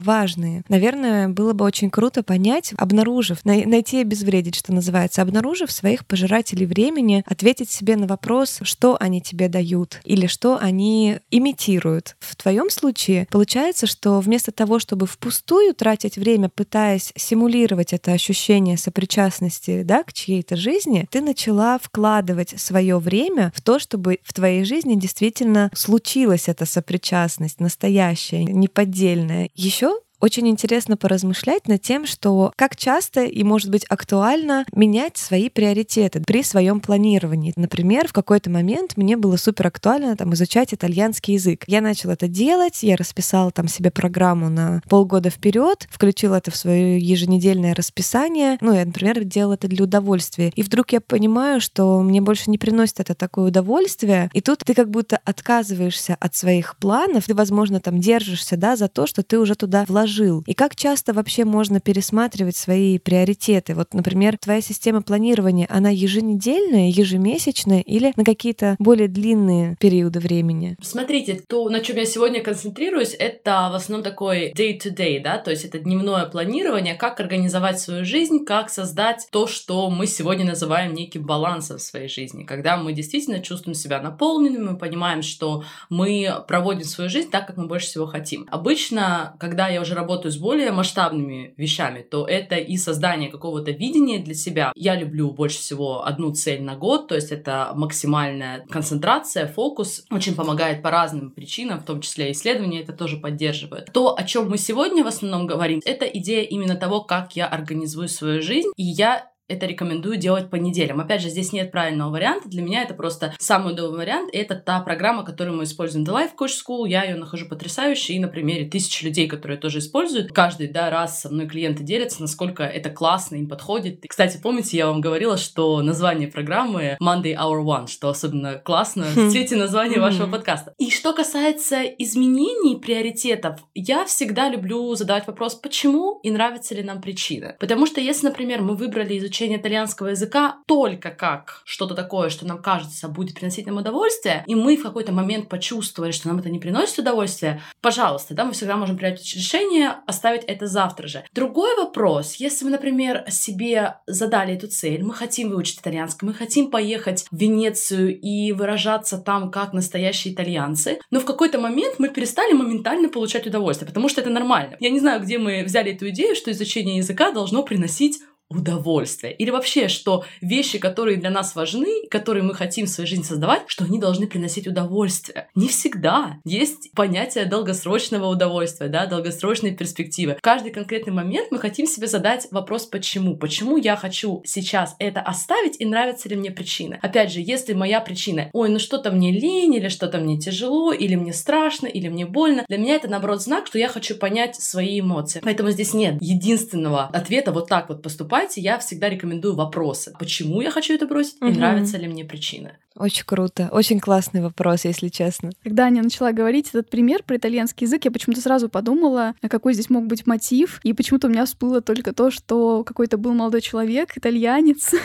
важные. Наверное, было бы очень круто понять, обнаружив, найти и обезвредить, что называется, обнаружив своих пожирателей времени, ответить себе на вопрос, что они тебе дают или что они имитируют. В твоем случае получается, что вместо того, чтобы впустую тратить время, пытаясь симулировать это ощущение сопричастности да, к чьей-то жизни, ты начала вкладывать свое время в то, чтобы в твоей жизни действительно случилась эта сопричастность настоящая, неподдельная. Еще очень интересно поразмышлять над тем, что как часто и может быть актуально менять свои приоритеты при своем планировании. Например, в какой-то момент мне было супер актуально там, изучать итальянский язык. Я начала это делать, я расписала там себе программу на полгода вперед, включила это в свое еженедельное расписание. Ну, я, например, делала это для удовольствия. И вдруг я понимаю, что мне больше не приносит это такое удовольствие. И тут ты как будто отказываешься от своих планов, ты, возможно, там держишься, да, за то, что ты уже туда вложил вложил? И как часто вообще можно пересматривать свои приоритеты? Вот, например, твоя система планирования, она еженедельная, ежемесячная или на какие-то более длинные периоды времени? Смотрите, то, на чем я сегодня концентрируюсь, это в основном такой day-to-day, да, то есть это дневное планирование, как организовать свою жизнь, как создать то, что мы сегодня называем неким балансом в своей жизни, когда мы действительно чувствуем себя наполненными, мы понимаем, что мы проводим свою жизнь так, как мы больше всего хотим. Обычно, когда я уже работаю с более масштабными вещами, то это и создание какого-то видения для себя. Я люблю больше всего одну цель на год, то есть это максимальная концентрация, фокус. Очень помогает по разным причинам, в том числе исследования это тоже поддерживают. То, о чем мы сегодня в основном говорим, это идея именно того, как я организую свою жизнь. И я это рекомендую делать по неделям. Опять же, здесь нет правильного варианта. Для меня это просто самый удобный вариант. Это та программа, которую мы используем The Life Coach School. Я ее нахожу потрясающей. И на примере тысяч людей, которые тоже используют, каждый да, раз со мной клиенты делятся, насколько это классно им подходит. И, кстати, помните, я вам говорила, что название программы Monday Hour One, что особенно классно в хм. цвете названия вашего подкаста. И что касается изменений приоритетов, я всегда люблю задавать вопрос, почему и нравится ли нам причина. Потому что если, например, мы выбрали изучение изучение итальянского языка только как что-то такое, что нам кажется будет приносить нам удовольствие, и мы в какой-то момент почувствовали, что нам это не приносит удовольствия, пожалуйста, да, мы всегда можем принять решение оставить это завтра же. Другой вопрос, если мы, например, себе задали эту цель, мы хотим выучить итальянский, мы хотим поехать в Венецию и выражаться там как настоящие итальянцы, но в какой-то момент мы перестали моментально получать удовольствие, потому что это нормально. Я не знаю, где мы взяли эту идею, что изучение языка должно приносить удовольствие. Или вообще, что вещи, которые для нас важны, которые мы хотим в своей жизни создавать, что они должны приносить удовольствие. Не всегда. Есть понятие долгосрочного удовольствия, да, долгосрочной перспективы. В каждый конкретный момент мы хотим себе задать вопрос «почему?». Почему я хочу сейчас это оставить и нравится ли мне причина? Опять же, если моя причина «ой, ну что-то мне лень, или что-то мне тяжело, или мне страшно, или мне больно», для меня это, наоборот, знак, что я хочу понять свои эмоции. Поэтому здесь нет единственного ответа вот так вот поступать, я всегда рекомендую вопросы. Почему я хочу это бросить и нравится ли мне причина? Очень круто. Очень классный вопрос, если честно. Когда Аня начала говорить этот пример про итальянский язык, я почему-то сразу подумала, а какой здесь мог быть мотив. И почему-то у меня всплыло только то, что какой-то был молодой человек, итальянец.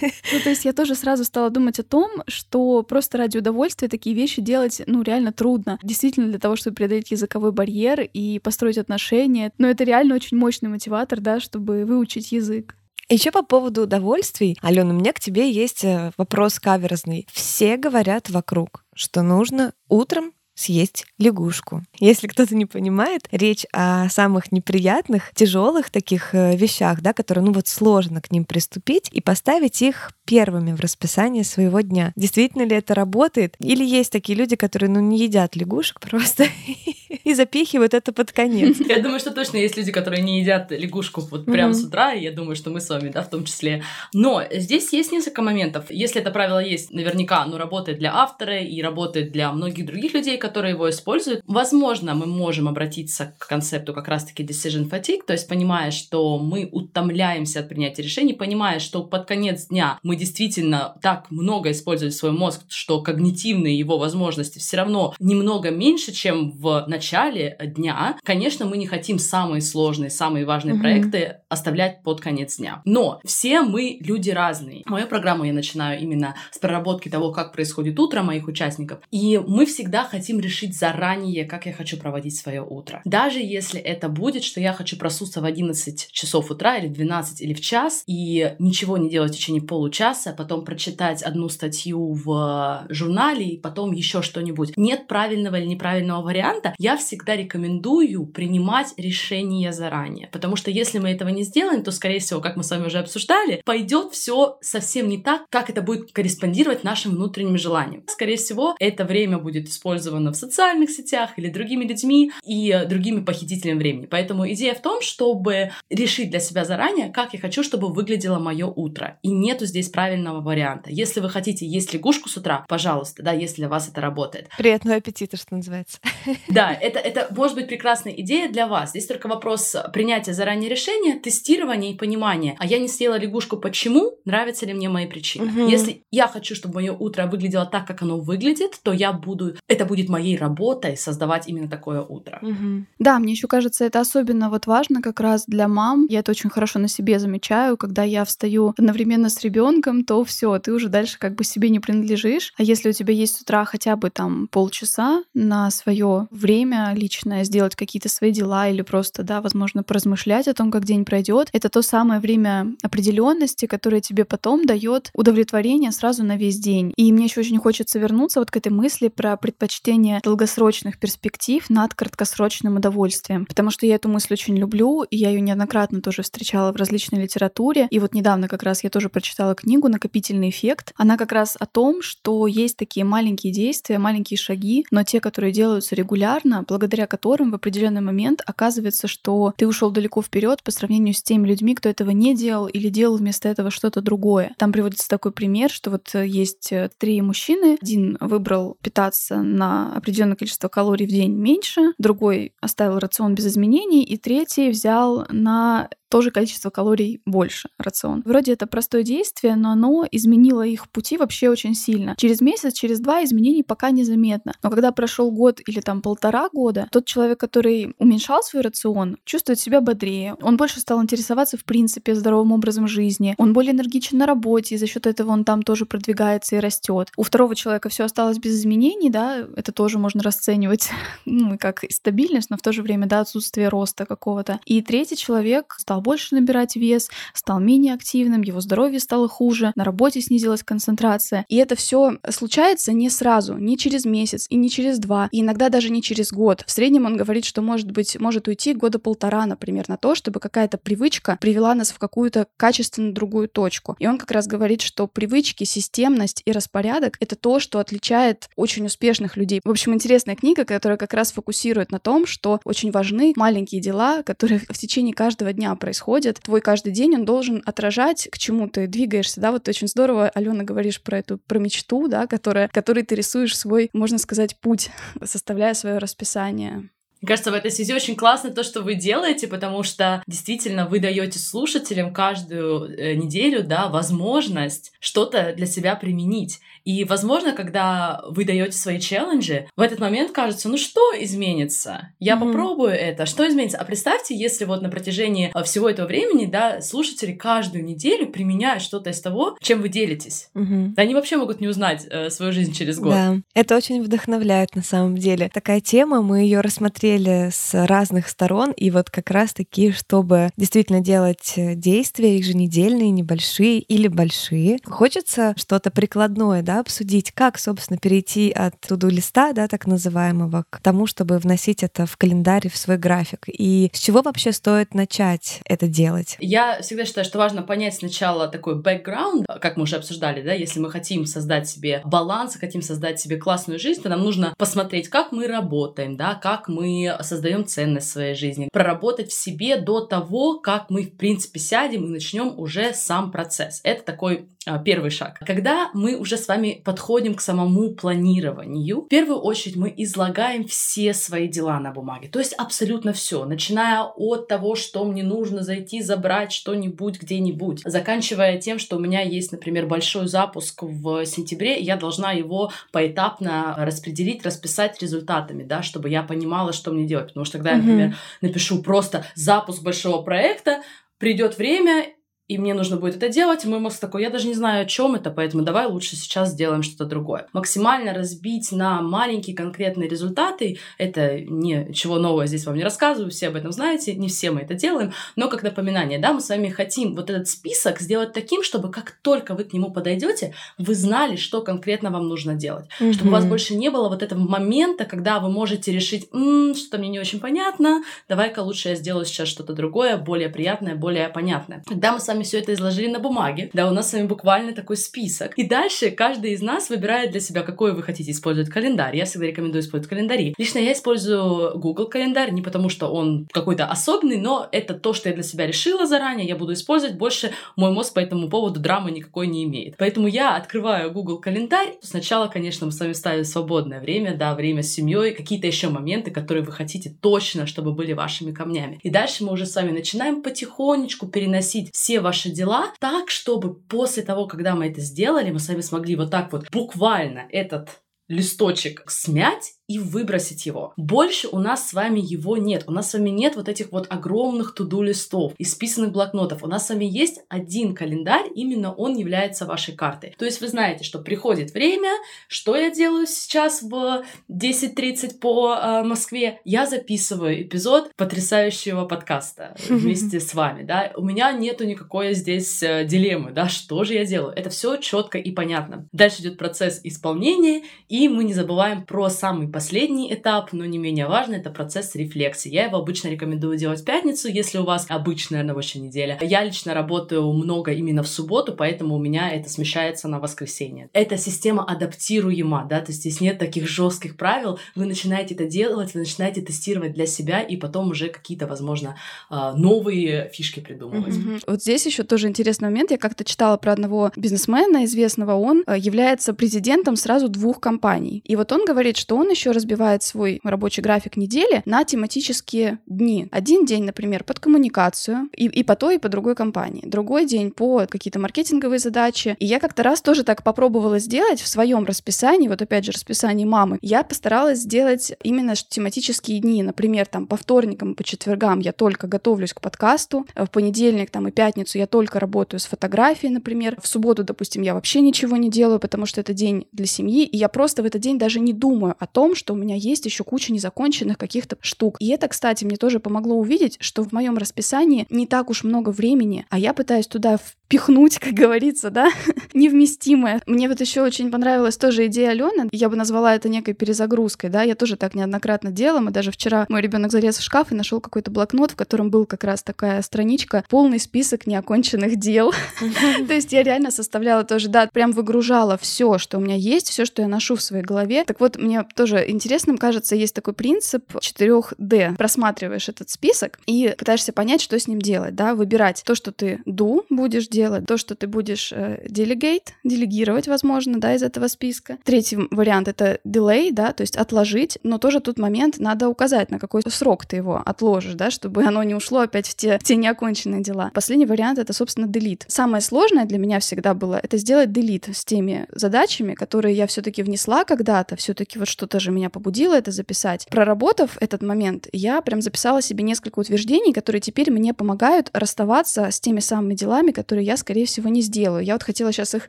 Ну, то есть я тоже сразу стала думать о том, что просто ради удовольствия такие вещи делать, ну, реально трудно. Действительно, для того, чтобы преодолеть языковой барьер и построить отношения. Но это реально очень мощный мотиватор, да, чтобы выучить язык. Еще по поводу удовольствий, Алена, у меня к тебе есть э, вопрос каверзный. Все говорят вокруг, что нужно утром съесть лягушку. Если кто-то не понимает, речь о самых неприятных, тяжелых таких э, вещах, да, которые, ну вот, сложно к ним приступить и поставить их первыми в расписании своего дня. Действительно ли это работает? Или есть такие люди, которые, ну, не едят лягушек просто и запихивают это под конец? Я думаю, что точно есть люди, которые не едят лягушку вот прямо с утра, и я думаю, что мы с вами, да, в том числе. Но здесь есть несколько моментов. Если это правило есть, наверняка оно работает для автора и работает для многих других людей, которые его используют. Возможно, мы можем обратиться к концепту как раз-таки decision fatigue, то есть понимая, что мы утомляемся от принятия решений, понимая, что под конец дня мы действительно так много используем свой мозг, что когнитивные его возможности все равно немного меньше, чем в начале дня. Конечно, мы не хотим самые сложные, самые важные mm-hmm. проекты оставлять под конец дня. Но все мы люди разные. Мою программу я начинаю именно с проработки того, как происходит утро моих участников. И мы всегда хотим решить заранее, как я хочу проводить свое утро. Даже если это будет, что я хочу проснуться в 11 часов утра или 12 или в час и ничего не делать в течение получаса, потом прочитать одну статью в журнале и потом еще что-нибудь. Нет правильного или неправильного варианта. Я всегда рекомендую принимать решения заранее. Потому что если мы этого не сделаем, то, скорее всего, как мы с вами уже обсуждали, пойдет все совсем не так, как это будет корреспондировать нашим внутренним желаниям. Скорее всего, это время будет использовано в социальных сетях или другими людьми и другими похитителями времени. Поэтому идея в том, чтобы решить для себя заранее, как я хочу, чтобы выглядело мое утро. И нету здесь правильного варианта. Если вы хотите есть лягушку с утра, пожалуйста, да, если для вас это работает. Приятного аппетита, что называется. Да, это, это может быть прекрасная идея для вас. Здесь только вопрос принятия заранее решения, тестирования и понимания. А я не съела лягушку почему? Нравятся ли мне мои причины? Угу. Если я хочу, чтобы мое утро выглядело так, как оно выглядит, то я буду, это будет моей работой создавать именно такое утро. Угу. Да, мне еще кажется, это особенно вот важно как раз для мам. Я это очень хорошо на себе замечаю, когда я встаю одновременно с ребенком, то все, ты уже дальше как бы себе не принадлежишь. А если у тебя есть с утра хотя бы там полчаса на свое время личное, сделать какие-то свои дела или просто, да, возможно, поразмышлять о том, как день пройдет, это то самое время определенности, которое тебе потом дает удовлетворение сразу на весь день. И мне еще очень хочется вернуться вот к этой мысли про предпочтение долгосрочных перспектив над краткосрочным удовольствием. Потому что я эту мысль очень люблю, и я ее неоднократно тоже встречала в различной литературе. И вот недавно как раз я тоже прочитала книгу «Накопительный эффект». Она как раз о том, что есть такие маленькие действия, маленькие шаги, но те, которые делаются регулярно, благодаря которым в определенный момент оказывается, что ты ушел далеко вперед по сравнению с теми людьми, кто этого не делал или делал вместо этого что-то другое. Там приводится такой пример, что вот есть э, три мужчины. Один выбрал питаться на определенное количество калорий в день меньше, другой оставил рацион без изменений, и третий взял на тоже количество калорий больше рацион. Вроде это простое действие, но оно изменило их пути вообще очень сильно. Через месяц, через два изменений пока незаметно. Но когда прошел год или там полтора года, тот человек, который уменьшал свой рацион, чувствует себя бодрее. Он больше стал интересоваться в принципе здоровым образом жизни. Он более энергичен на работе, и за счет этого он там тоже продвигается и растет. У второго человека все осталось без изменений, да, это тоже можно расценивать ну, как стабильность, но в то же время, да, отсутствие роста какого-то. И третий человек стал больше набирать вес, стал менее активным, его здоровье стало хуже, на работе снизилась концентрация. И это все случается не сразу, не через месяц и не через два, и иногда даже не через год. В среднем он говорит, что может быть, может уйти года полтора, например, на то, чтобы какая-то привычка привела нас в какую-то качественно другую точку. И он как раз говорит, что привычки, системность и распорядок — это то, что отличает очень успешных людей. В общем, интересная книга, которая как раз фокусирует на том, что очень важны маленькие дела, которые в течение каждого дня происходит. Твой каждый день, он должен отражать, к чему ты двигаешься, да, вот ты очень здорово, Алена, говоришь про эту, про мечту, да, которая, которой ты рисуешь свой, можно сказать, путь, составляя свое расписание. Мне кажется, в этой связи очень классно то, что вы делаете, потому что действительно вы даете слушателям каждую э, неделю, да, возможность что-то для себя применить. И, возможно, когда вы даете свои челленджи, в этот момент кажется, ну что изменится? Я mm-hmm. попробую это, что изменится? А представьте, если вот на протяжении э, всего этого времени, да, слушатели каждую неделю применяют что-то из того, чем вы делитесь. Mm-hmm. Они вообще могут не узнать э, свою жизнь через год. Да, это очень вдохновляет на самом деле. Такая тема, мы ее рассмотрели с разных сторон, и вот как раз-таки, чтобы действительно делать э, действия еженедельные, небольшие или большие, хочется что-то прикладное, да, обсудить, как, собственно, перейти от туду листа, да, так называемого, к тому, чтобы вносить это в календарь, в свой график. И с чего вообще стоит начать это делать? Я всегда считаю, что важно понять сначала такой бэкграунд, как мы уже обсуждали, да, если мы хотим создать себе баланс, хотим создать себе классную жизнь, то нам нужно посмотреть, как мы работаем, да, как мы создаем ценность своей жизни, проработать в себе до того, как мы, в принципе, сядем и начнем уже сам процесс. Это такой первый шаг. Когда мы уже с вами подходим к самому планированию, в первую очередь мы излагаем все свои дела на бумаге. То есть абсолютно все, начиная от того, что мне нужно зайти забрать что-нибудь где-нибудь, заканчивая тем, что у меня есть, например, большой запуск в сентябре, я должна его поэтапно распределить, расписать результатами, да, чтобы я понимала, что мне делать. Потому что тогда я, например, напишу просто запуск большого проекта, придет время, и мне нужно будет это делать, и мой мозг такой, я даже не знаю, о чем это, поэтому давай лучше сейчас сделаем что-то другое. Максимально разбить на маленькие конкретные результаты, это ничего нового здесь вам не рассказываю, все об этом знаете, не все мы это делаем, но как напоминание, да, мы с вами хотим вот этот список сделать таким, чтобы как только вы к нему подойдете, вы знали, что конкретно вам нужно делать, mm-hmm. чтобы у вас больше не было вот этого момента, когда вы можете решить, м-м, что-то мне не очень понятно, давай-ка лучше я сделаю сейчас что-то другое, более приятное, более понятное. Когда мы с вами вами все это изложили на бумаге. Да, у нас с вами буквально такой список. И дальше каждый из нас выбирает для себя, какой вы хотите использовать календарь. Я всегда рекомендую использовать календари. Лично я использую Google календарь, не потому что он какой-то особенный, но это то, что я для себя решила заранее, я буду использовать. Больше мой мозг по этому поводу драмы никакой не имеет. Поэтому я открываю Google календарь. Сначала, конечно, мы с вами ставим свободное время, да, время с семьей, какие-то еще моменты, которые вы хотите точно, чтобы были вашими камнями. И дальше мы уже с вами начинаем потихонечку переносить все ваши дела так, чтобы после того, когда мы это сделали, мы с вами смогли вот так вот буквально этот листочек смять и выбросить его. Больше у нас с вами его нет. У нас с вами нет вот этих вот огромных туду листов, исписанных блокнотов. У нас с вами есть один календарь, именно он является вашей картой. То есть вы знаете, что приходит время, что я делаю сейчас в 10.30 по э, Москве? Я записываю эпизод потрясающего подкаста вместе с вами, да. У меня нету никакой здесь э, дилеммы, да, что же я делаю. Это все четко и понятно. Дальше идет процесс исполнения, и мы не забываем про самый последний этап, но не менее важный, это процесс рефлексии. Я его обычно рекомендую делать в пятницу, если у вас обычная рабочая неделя. Я лично работаю много именно в субботу, поэтому у меня это смещается на воскресенье. Эта система адаптируема, да, то есть здесь нет таких жестких правил. Вы начинаете это делать, вы начинаете тестировать для себя и потом уже какие-то, возможно, а, новые фишки придумывать. Mm-hmm. Вот здесь еще тоже интересный момент. Я как-то читала про одного бизнесмена известного. Он э, является президентом сразу двух компаний. И вот он говорит, что он еще еще разбивает свой рабочий график недели на тематические дни. Один день, например, под коммуникацию и, и по той, и по другой компании. Другой день по какие-то маркетинговые задачи. И я как-то раз тоже так попробовала сделать в своем расписании, вот опять же расписании мамы. Я постаралась сделать именно тематические дни. Например, там по вторникам по четвергам я только готовлюсь к подкасту, в понедельник там и пятницу я только работаю с фотографией, например. В субботу, допустим, я вообще ничего не делаю, потому что это день для семьи, и я просто в этот день даже не думаю о том, что у меня есть еще куча незаконченных каких-то штук. И это, кстати, мне тоже помогло увидеть, что в моем расписании не так уж много времени, а я пытаюсь туда впихнуть, как говорится, да, невместимое. Мне вот еще очень понравилась тоже идея Алены. Я бы назвала это некой перезагрузкой, да. Я тоже так неоднократно делала. Мы даже вчера мой ребенок залез в шкаф и нашел какой-то блокнот, в котором был как раз такая страничка, полный список неоконченных дел. То есть я реально составляла тоже, да, прям выгружала все, что у меня есть, все, что я ношу в своей голове. Так вот, мне тоже интересным кажется, есть такой принцип 4D. Просматриваешь этот список и пытаешься понять, что с ним делать, да, выбирать то, что ты do будешь делать, делать? То, что ты будешь э, delegate, делегировать, возможно, да, из этого списка. Третий вариант — это delay, да, то есть отложить, но тоже тут момент надо указать, на какой срок ты его отложишь, да, чтобы оно не ушло опять в те, в те неоконченные дела. Последний вариант — это, собственно, delete. Самое сложное для меня всегда было — это сделать delete с теми задачами, которые я все таки внесла когда-то, все таки вот что-то же меня побудило это записать. Проработав этот момент, я прям записала себе несколько утверждений, которые теперь мне помогают расставаться с теми самыми делами, которые я, скорее всего, не сделаю. Я вот хотела сейчас их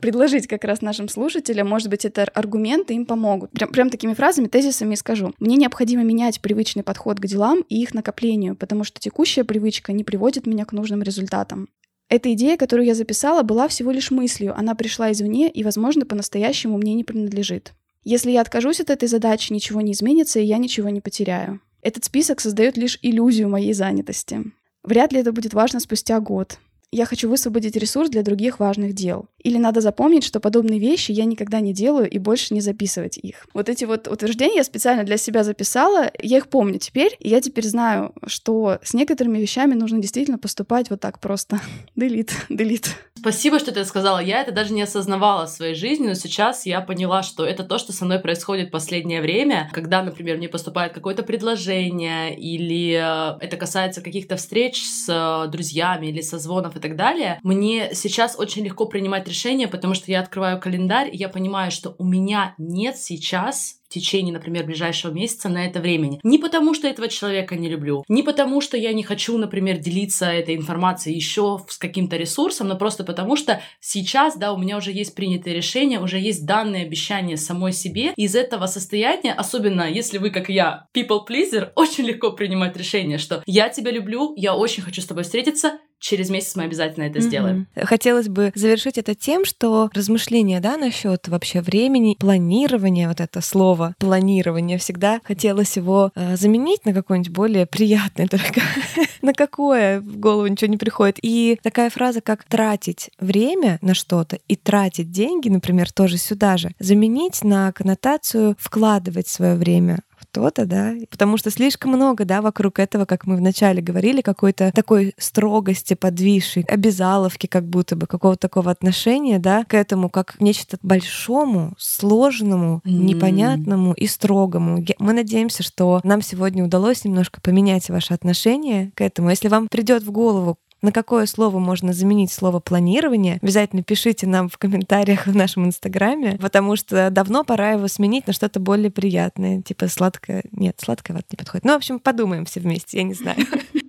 предложить как раз нашим слушателям. Может быть, это аргументы им помогут. Прям, прям такими фразами, тезисами скажу. Мне необходимо менять привычный подход к делам и их накоплению, потому что текущая привычка не приводит меня к нужным результатам. Эта идея, которую я записала, была всего лишь мыслью. Она пришла извне и, возможно, по-настоящему мне не принадлежит. Если я откажусь от этой задачи, ничего не изменится, и я ничего не потеряю. Этот список создает лишь иллюзию моей занятости. Вряд ли это будет важно спустя год я хочу высвободить ресурс для других важных дел. Или надо запомнить, что подобные вещи я никогда не делаю и больше не записывать их. Вот эти вот утверждения я специально для себя записала, я их помню теперь, и я теперь знаю, что с некоторыми вещами нужно действительно поступать вот так просто. Делит, делит. Спасибо, что ты сказала. Я это даже не осознавала в своей жизни, но сейчас я поняла, что это то, что со мной происходит в последнее время, когда, например, мне поступает какое-то предложение, или э, это касается каких-то встреч с э, друзьями или созвонов и так далее, мне сейчас очень легко принимать решения, потому что я открываю календарь, и я понимаю, что у меня нет сейчас течение, например, ближайшего месяца на это времени. Не потому, что этого человека не люблю, не потому, что я не хочу, например, делиться этой информацией еще с каким-то ресурсом, но просто потому, что сейчас, да, у меня уже есть принятые решения, уже есть данные обещания самой себе. Из этого состояния, особенно если вы, как я, people pleaser, очень легко принимать решение, что я тебя люблю, я очень хочу с тобой встретиться, через месяц мы обязательно это сделаем. Mm-hmm. Хотелось бы завершить это тем, что размышления, да, насчет вообще времени, планирования, вот это слово планирование, всегда хотелось его э, заменить на какое-нибудь более приятное, только на какое? В голову ничего не приходит. И такая фраза, как тратить время на что-то и тратить деньги, например, тоже сюда же, заменить на коннотацию вкладывать свое время что-то, да, потому что слишком много, да, вокруг этого, как мы вначале говорили, какой-то такой строгости, подвисшей, обязаловки как будто бы, какого-то такого отношения, да, к этому как к нечто большому, сложному, mm. непонятному и строгому. Мы надеемся, что нам сегодня удалось немножко поменять ваше отношение к этому. Если вам придет в голову на какое слово можно заменить слово планирование, обязательно пишите нам в комментариях в нашем инстаграме, потому что давно пора его сменить на что-то более приятное, типа сладкое. Нет, сладкое вот не подходит. Ну, в общем, подумаем все вместе, я не знаю.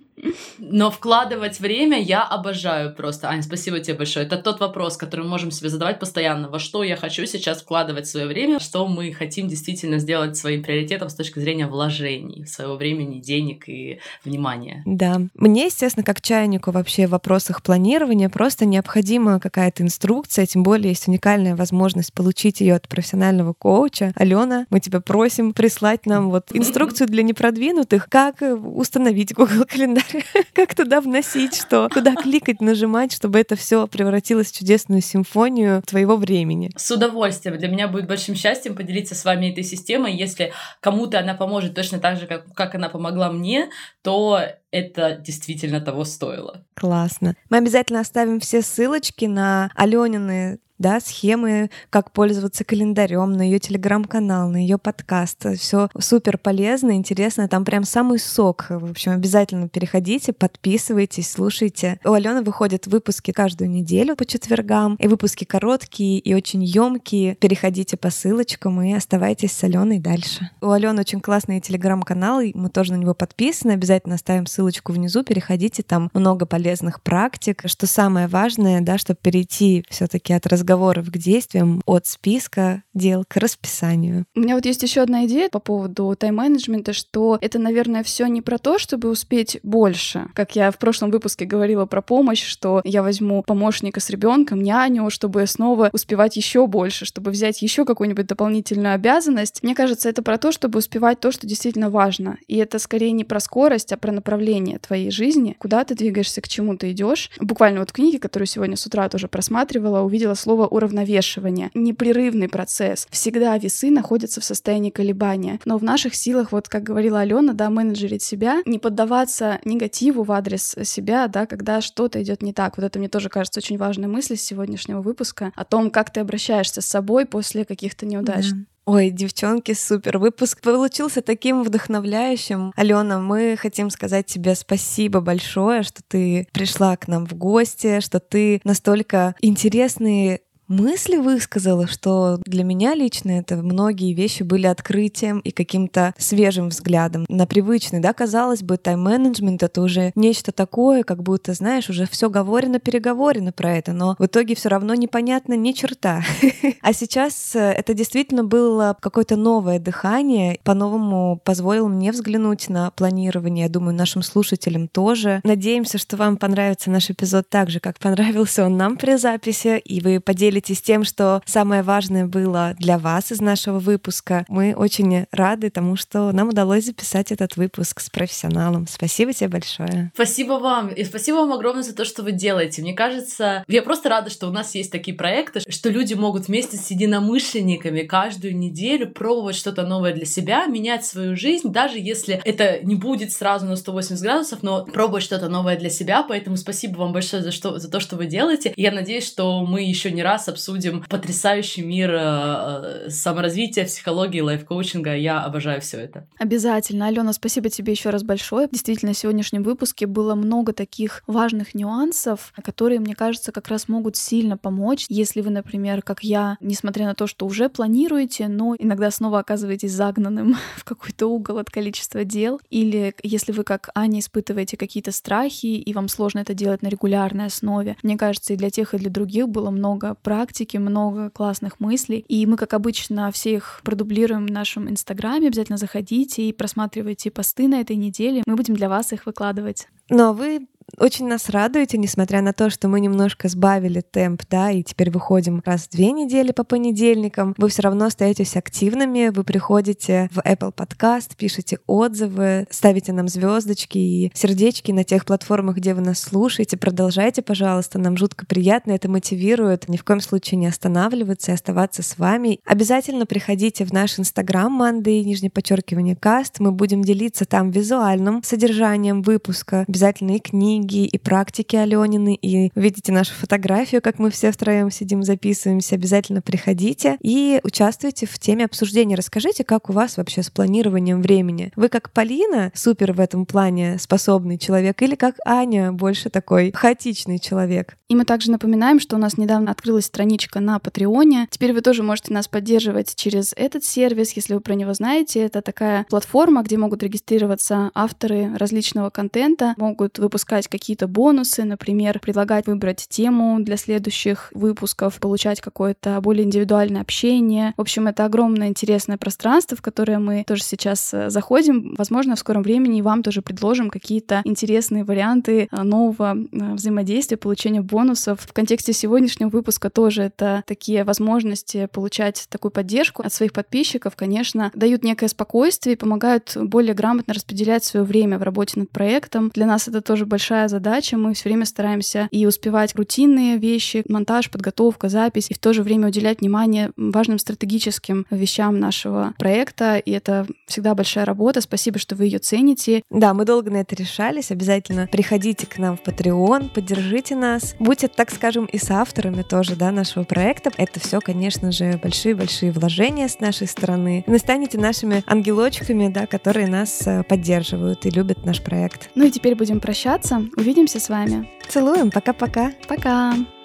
Но вкладывать время я обожаю просто. Ань, спасибо тебе большое. Это тот вопрос, который мы можем себе задавать постоянно. Во что я хочу сейчас вкладывать свое время, что мы хотим действительно сделать своим приоритетом с точки зрения вложений своего времени, денег и внимания. Да. Мне, естественно, как чайнику вообще в вопросах планирования просто необходима какая-то инструкция, тем более есть уникальная возможность получить ее от профессионального коуча. Алена, мы тебя просим прислать нам вот инструкцию для непродвинутых, как установить Google календарь как туда вносить что, куда кликать, нажимать, чтобы это все превратилось в чудесную симфонию твоего времени. С удовольствием. Для меня будет большим счастьем поделиться с вами этой системой. Если кому-то она поможет точно так же, как, как она помогла мне, то это действительно того стоило. Классно. Мы обязательно оставим все ссылочки на Аленины да, схемы, как пользоваться календарем, на ее телеграм-канал, на ее подкаст. Все супер полезно, интересно. Там прям самый сок. В общем, обязательно переходите, подписывайтесь, слушайте. У Алены выходят выпуски каждую неделю по четвергам, и выпуски короткие и очень емкие. Переходите по ссылочкам и оставайтесь с Аленой дальше. У Алены очень классный телеграм-канал, мы тоже на него подписаны. Обязательно оставим ссылочку внизу, переходите, там много полезных практик. Что самое важное, да, чтобы перейти все-таки от разговора разговоров к действиям, от списка дел к расписанию. У меня вот есть еще одна идея по поводу тайм-менеджмента, что это, наверное, все не про то, чтобы успеть больше. Как я в прошлом выпуске говорила про помощь, что я возьму помощника с ребенком, няню, чтобы снова успевать еще больше, чтобы взять еще какую-нибудь дополнительную обязанность. Мне кажется, это про то, чтобы успевать то, что действительно важно. И это скорее не про скорость, а про направление твоей жизни, куда ты двигаешься, к чему ты идешь. Буквально вот в книге, которую сегодня с утра тоже просматривала, увидела слово уравновешивание. Непрерывный процесс. Всегда весы находятся в состоянии колебания. Но в наших силах, вот как говорила Алена, да, менеджерить себя, не поддаваться негативу в адрес себя, да, когда что-то идет не так. Вот это мне тоже кажется очень важной мыслью сегодняшнего выпуска о том, как ты обращаешься с собой после каких-то неудач. Да. Ой, девчонки, супер. Выпуск получился таким вдохновляющим. Алена, мы хотим сказать тебе спасибо большое, что ты пришла к нам в гости, что ты настолько интересные мысли высказала, что для меня лично это многие вещи были открытием и каким-то свежим взглядом на привычный, да, казалось бы, тайм-менеджмент это уже нечто такое, как будто, знаешь, уже все говорено, переговорено про это, но в итоге все равно непонятно ни черта. А сейчас э, это действительно было какое-то новое дыхание, по-новому позволил мне взглянуть на планирование, я думаю, нашим слушателям тоже. Надеемся, что вам понравится наш эпизод так же, как понравился он нам при записи, и вы поделитесь поделитесь тем, что самое важное было для вас из нашего выпуска. Мы очень рады тому, что нам удалось записать этот выпуск с профессионалом. Спасибо тебе большое. Спасибо вам. И спасибо вам огромное за то, что вы делаете. Мне кажется, я просто рада, что у нас есть такие проекты, что люди могут вместе с единомышленниками каждую неделю пробовать что-то новое для себя, менять свою жизнь, даже если это не будет сразу на 180 градусов, но пробовать что-то новое для себя. Поэтому спасибо вам большое за, что, за то, что вы делаете. Я надеюсь, что мы еще не раз обсудим потрясающий мир э, саморазвития, психологии, лайф-коучинга. Я обожаю все это. Обязательно. Алена, спасибо тебе еще раз большое. Действительно, в сегодняшнем выпуске было много таких важных нюансов, которые, мне кажется, как раз могут сильно помочь, если вы, например, как я, несмотря на то, что уже планируете, но иногда снова оказываетесь загнанным в какой-то угол от количества дел, или если вы, как Аня, испытываете какие-то страхи, и вам сложно это делать на регулярной основе. Мне кажется, и для тех, и для других было много практики, много классных мыслей. И мы, как обычно, все их продублируем в нашем инстаграме. Обязательно заходите и просматривайте посты на этой неделе. Мы будем для вас их выкладывать. Но вы очень нас радуете, несмотря на то, что мы немножко сбавили темп, да, и теперь выходим раз в две недели по понедельникам. Вы все равно остаетесь активными, вы приходите в Apple Podcast, пишете отзывы, ставите нам звездочки и сердечки на тех платформах, где вы нас слушаете. Продолжайте, пожалуйста, нам жутко приятно, это мотивирует ни в коем случае не останавливаться и оставаться с вами. Обязательно приходите в наш Инстаграм Манды, нижнее подчеркивание каст. Мы будем делиться там визуальным содержанием выпуска, обязательно и книги, книги и практики Аленины, и увидите нашу фотографию, как мы все втроем сидим, записываемся. Обязательно приходите и участвуйте в теме обсуждения. Расскажите, как у вас вообще с планированием времени. Вы как Полина, супер в этом плане способный человек, или как Аня, больше такой хаотичный человек? И мы также напоминаем, что у нас недавно открылась страничка на Патреоне. Теперь вы тоже можете нас поддерживать через этот сервис, если вы про него знаете. Это такая платформа, где могут регистрироваться авторы различного контента, могут выпускать какие-то бонусы, например, предлагать выбрать тему для следующих выпусков, получать какое-то более индивидуальное общение. В общем, это огромное интересное пространство, в которое мы тоже сейчас э, заходим. Возможно, в скором времени вам тоже предложим какие-то интересные варианты э, нового э, взаимодействия, получения бонусов. В контексте сегодняшнего выпуска тоже это такие возможности получать такую поддержку от своих подписчиков, конечно, дают некое спокойствие и помогают более грамотно распределять свое время в работе над проектом. Для нас это тоже большая большая задача. Мы все время стараемся и успевать рутинные вещи, монтаж, подготовка, запись, и в то же время уделять внимание важным стратегическим вещам нашего проекта. И это всегда большая работа. Спасибо, что вы ее цените. Да, мы долго на это решались. Обязательно приходите к нам в Patreon, поддержите нас. Будьте, так скажем, и с авторами тоже, да, нашего проекта. Это все, конечно же, большие-большие вложения с нашей стороны. Вы станете нашими ангелочками, да, которые нас э, поддерживают и любят наш проект. Ну и теперь будем прощаться. Увидимся с вами. Целуем. Пока-пока. Пока. -пока. Пока.